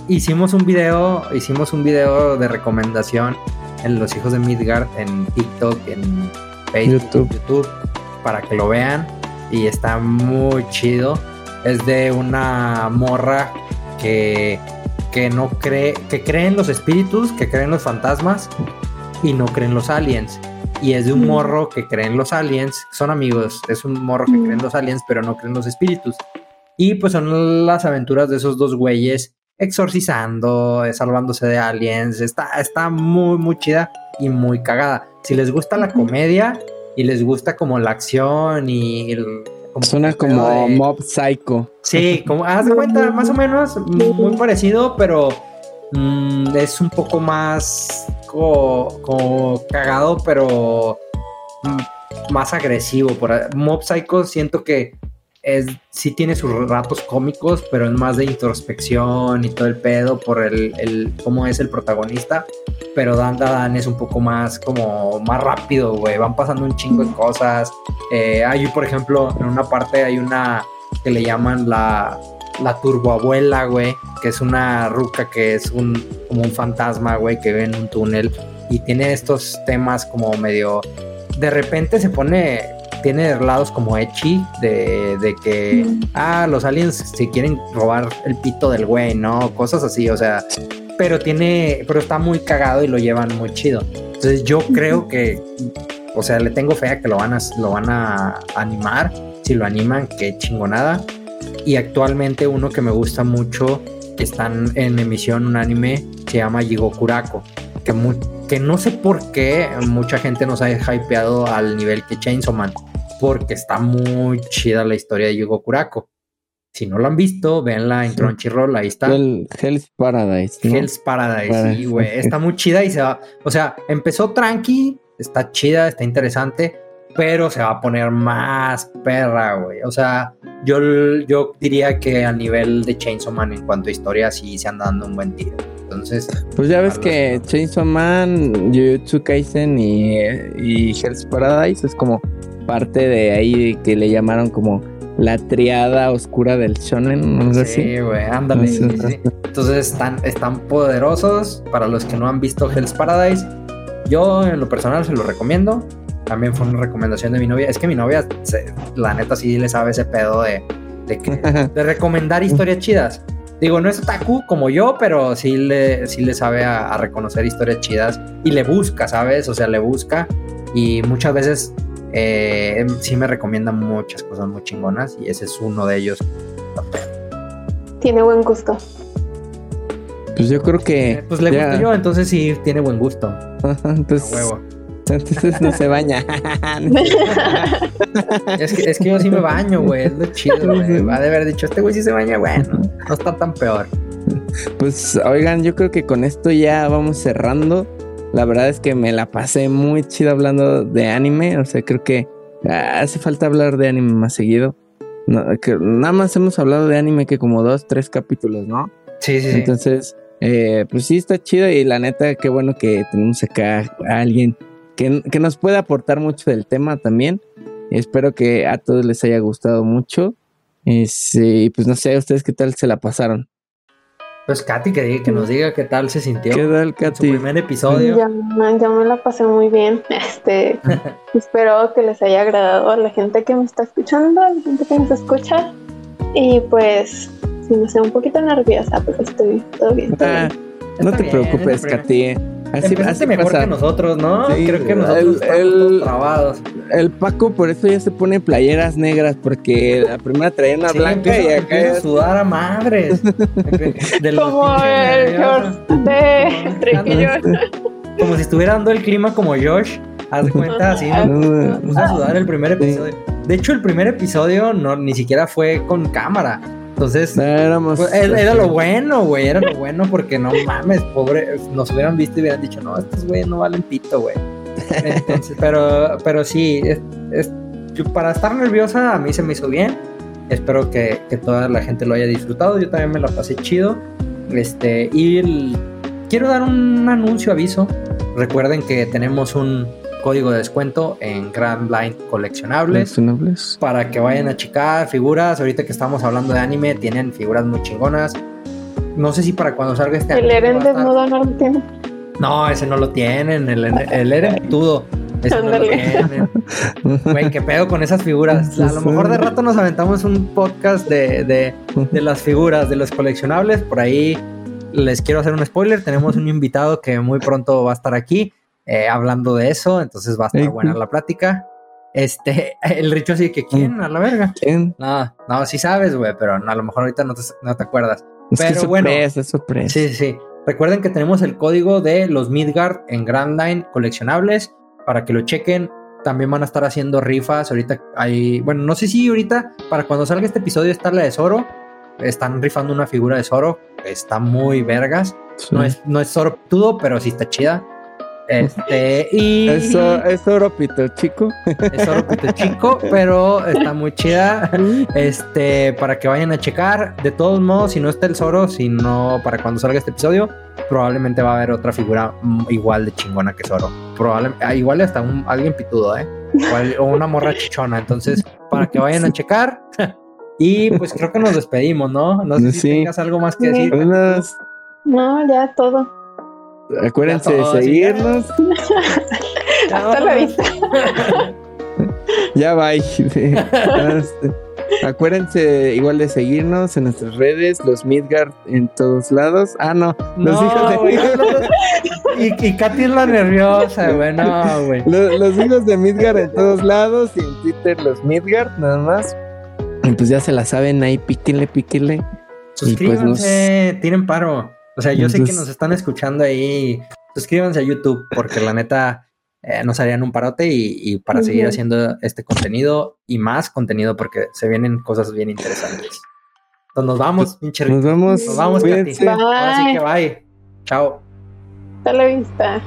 hicimos un video, hicimos un video de recomendación en Los Hijos de Midgard en TikTok, en Facebook, YouTube. para que lo vean. Y está muy chido. Es de una morra que, que no cree, que cree en los espíritus, que cree en los fantasmas y no cree en los aliens. Y es de un mm. morro que cree en los aliens, son amigos, es un morro que cree en mm. los aliens, pero no cree en los espíritus. Y pues son las aventuras de esos dos güeyes exorcizando, salvándose de aliens. Está, está muy, muy chida y muy cagada. Si les gusta la comedia y les gusta como la acción y
Suena como Mob Psycho.
Sí, como haz de cuenta, más o menos, muy parecido, pero mm, es un poco más como, cagado, pero mm, más agresivo. Por, Mob Psycho siento que es, sí tiene sus ratos cómicos, pero es más de introspección y todo el pedo por el, el cómo es el protagonista. Pero Dan Dan es un poco más como más rápido, güey. Van pasando un chingo de cosas. Eh, hay, por ejemplo, en una parte hay una que le llaman la, la turboabuela, güey, que es una ruca que es un como un fantasma, güey, que vive en un túnel y tiene estos temas como medio de repente se pone tiene lados como Echi de, de que, ah, los aliens se quieren robar el pito del güey, ¿no? Cosas así, o sea, pero tiene, pero está muy cagado y lo llevan muy chido. Entonces yo creo que, o sea, le tengo fe a que lo van a, lo van a animar. Si lo animan, qué chingonada. Y actualmente uno que me gusta mucho, que están en emisión un anime, se llama Jigokurako. Que, que no sé por qué mucha gente nos ha hypeado al nivel que Chainsaw Man porque está muy chida la historia de Yugo Kurako. Si no lo han visto, véanla en Crunchyroll, ahí está.
Hell's Paradise.
Hell's Paradise, sí, güey. Está muy chida y se va. O sea, empezó tranqui, está chida, está interesante, pero se va a poner más perra, güey. O sea, yo, yo diría que a nivel de Chainsaw Man en cuanto a historia, sí se anda dando un buen tiro. Entonces.
Pues ya ves que Chainsaw Man, Jujutsu Kaisen y, y Hell's Paradise es como parte de ahí que le llamaron como la triada oscura del shonen,
¿no? Sí, güey, ándale. Entonces están, están poderosos. Para los que no han visto Hell's Paradise, yo en lo personal se lo recomiendo. También fue una recomendación de mi novia. Es que mi novia, la neta, sí le sabe ese pedo de, de, que, <laughs> de recomendar historias chidas. Digo, no es otaku como yo, pero sí le, sí le sabe a, a reconocer historias chidas y le busca, ¿sabes? O sea, le busca y muchas veces eh, sí me recomienda muchas cosas muy chingonas y ese es uno de ellos.
Tiene buen gusto.
Pues yo creo que.
Eh, pues le gusta yo, entonces sí tiene buen gusto.
entonces, huevo. <laughs> Entonces no se baña. <laughs>
es, que, es que yo sí me baño, güey. Es lo chido, güey. Va de haber dicho, este güey sí se baña, bueno, <laughs> no está tan peor.
Pues oigan, yo creo que con esto ya vamos cerrando. La verdad es que me la pasé muy chido hablando de anime. O sea, creo que ah, hace falta hablar de anime más seguido. nada más hemos hablado de anime que como dos, tres capítulos, ¿no?
Sí, sí.
Entonces, eh, pues sí, está chido y la neta, qué bueno que tenemos acá a alguien que, que nos pueda aportar mucho del tema también. Espero que a todos les haya gustado mucho. Este, y pues no sé, ¿ustedes qué tal se la pasaron?
Pues Katy, que, que nos diga qué tal se sintió.
¿Qué tal, Katy?
Su primer episodio.
Ya, me la pasé muy bien. <laughs> Este, <laughs> espero que les haya agradado a la gente que me está escuchando, a la gente que nos escucha. Y pues, si me sé un poquito nerviosa, pero estoy todo bien. Ah,
no te preocupes, Katy.
Así, así mejor que nosotros, ¿no? Creo que nosotros estamos trabados.
El Paco por eso ya se pone playeras negras, porque la primera traía una blanca y acá
es... sudar a madres. <laughs>
como el George de
Como si estuviera dando el clima como Josh. Haz de cuenta, así me puse a sudar el primer episodio. De hecho, el primer episodio no ni siquiera fue con cámara. Entonces, pues, era, lo bueno, güey, era lo bueno porque no mames, pobre, nos hubieran visto y hubieran dicho, no, estos güeyes no valen pito, güey. pero, pero sí, es, para estar nerviosa a mí se me hizo bien. Espero que, toda la gente lo haya disfrutado. Yo también me lo pasé chido. Este, y quiero dar un anuncio, aviso. Recuerden que tenemos un, código de descuento en Grand Line Coleccionables, para que vayan a checar figuras. Ahorita que estamos hablando de anime, tienen figuras muy chingonas. No sé si para cuando salga este
¿El Eren desnudo no lo tienen?
No, ese no lo tienen. El, el Eren tudo. Ese no lo tienen. <laughs> Güey, qué pedo con esas figuras. A lo mejor de rato nos aventamos un podcast de, de, de las figuras, de los coleccionables. Por ahí les quiero hacer un spoiler. Tenemos un invitado que muy pronto va a estar aquí. Eh, hablando de eso, entonces va a estar buena la plática. Este, <laughs> el Richo así que, ¿quién? A la verga.
¿Quién?
No, no, sí sabes, güey, pero a lo mejor ahorita no te, no te acuerdas.
Es
pero
que
bueno,
sorpresa, es sorpresa.
Sí, sí. Recuerden que tenemos el código de los Midgard en Grand Line coleccionables para que lo chequen. también van a estar haciendo rifas. Ahorita hay, bueno, no sé si ahorita para cuando salga este episodio está la de Zoro. Están rifando una figura de Zoro. Está muy vergas. No es, no es Zoro pero sí está chida. Este, y.
Eso, es oro pito chico.
Es oro pito chico, pero está muy chida. Este, para que vayan a checar. De todos modos, si no está el Zoro, si no, para cuando salga este episodio, probablemente va a haber otra figura igual de chingona que Zoro. Probablemente, ah, igual hasta un, alguien pitudo, ¿eh? o una morra chichona. Entonces, para que vayan a checar. Y pues creo que nos despedimos, ¿no? No sé si tengas algo más que decir.
No, ya todo.
Acuérdense de seguirnos.
Hasta la vista.
ya bye. <laughs> Acuérdense igual de seguirnos en nuestras redes, los Midgard en todos lados. Ah, no,
los hijos de y, y Katy es la nerviosa, güey. No, güey. <laughs>
Los, hijos de Midgard en todos lados y en Twitter los Midgard, nada más. Y pues ya se la saben ahí, píquenle, píquenle.
Suscríbanse, pues tienen paro. O sea, yo sé que nos están escuchando ahí. Suscríbanse a YouTube porque la neta eh, nos harían un parote y, para seguir haciendo este contenido y más contenido porque se vienen cosas bien interesantes. Entonces nos vamos, pues,
pinche Nos vamos.
Nos vamos, Katy. Así que bye. Chao.
Hasta la vista.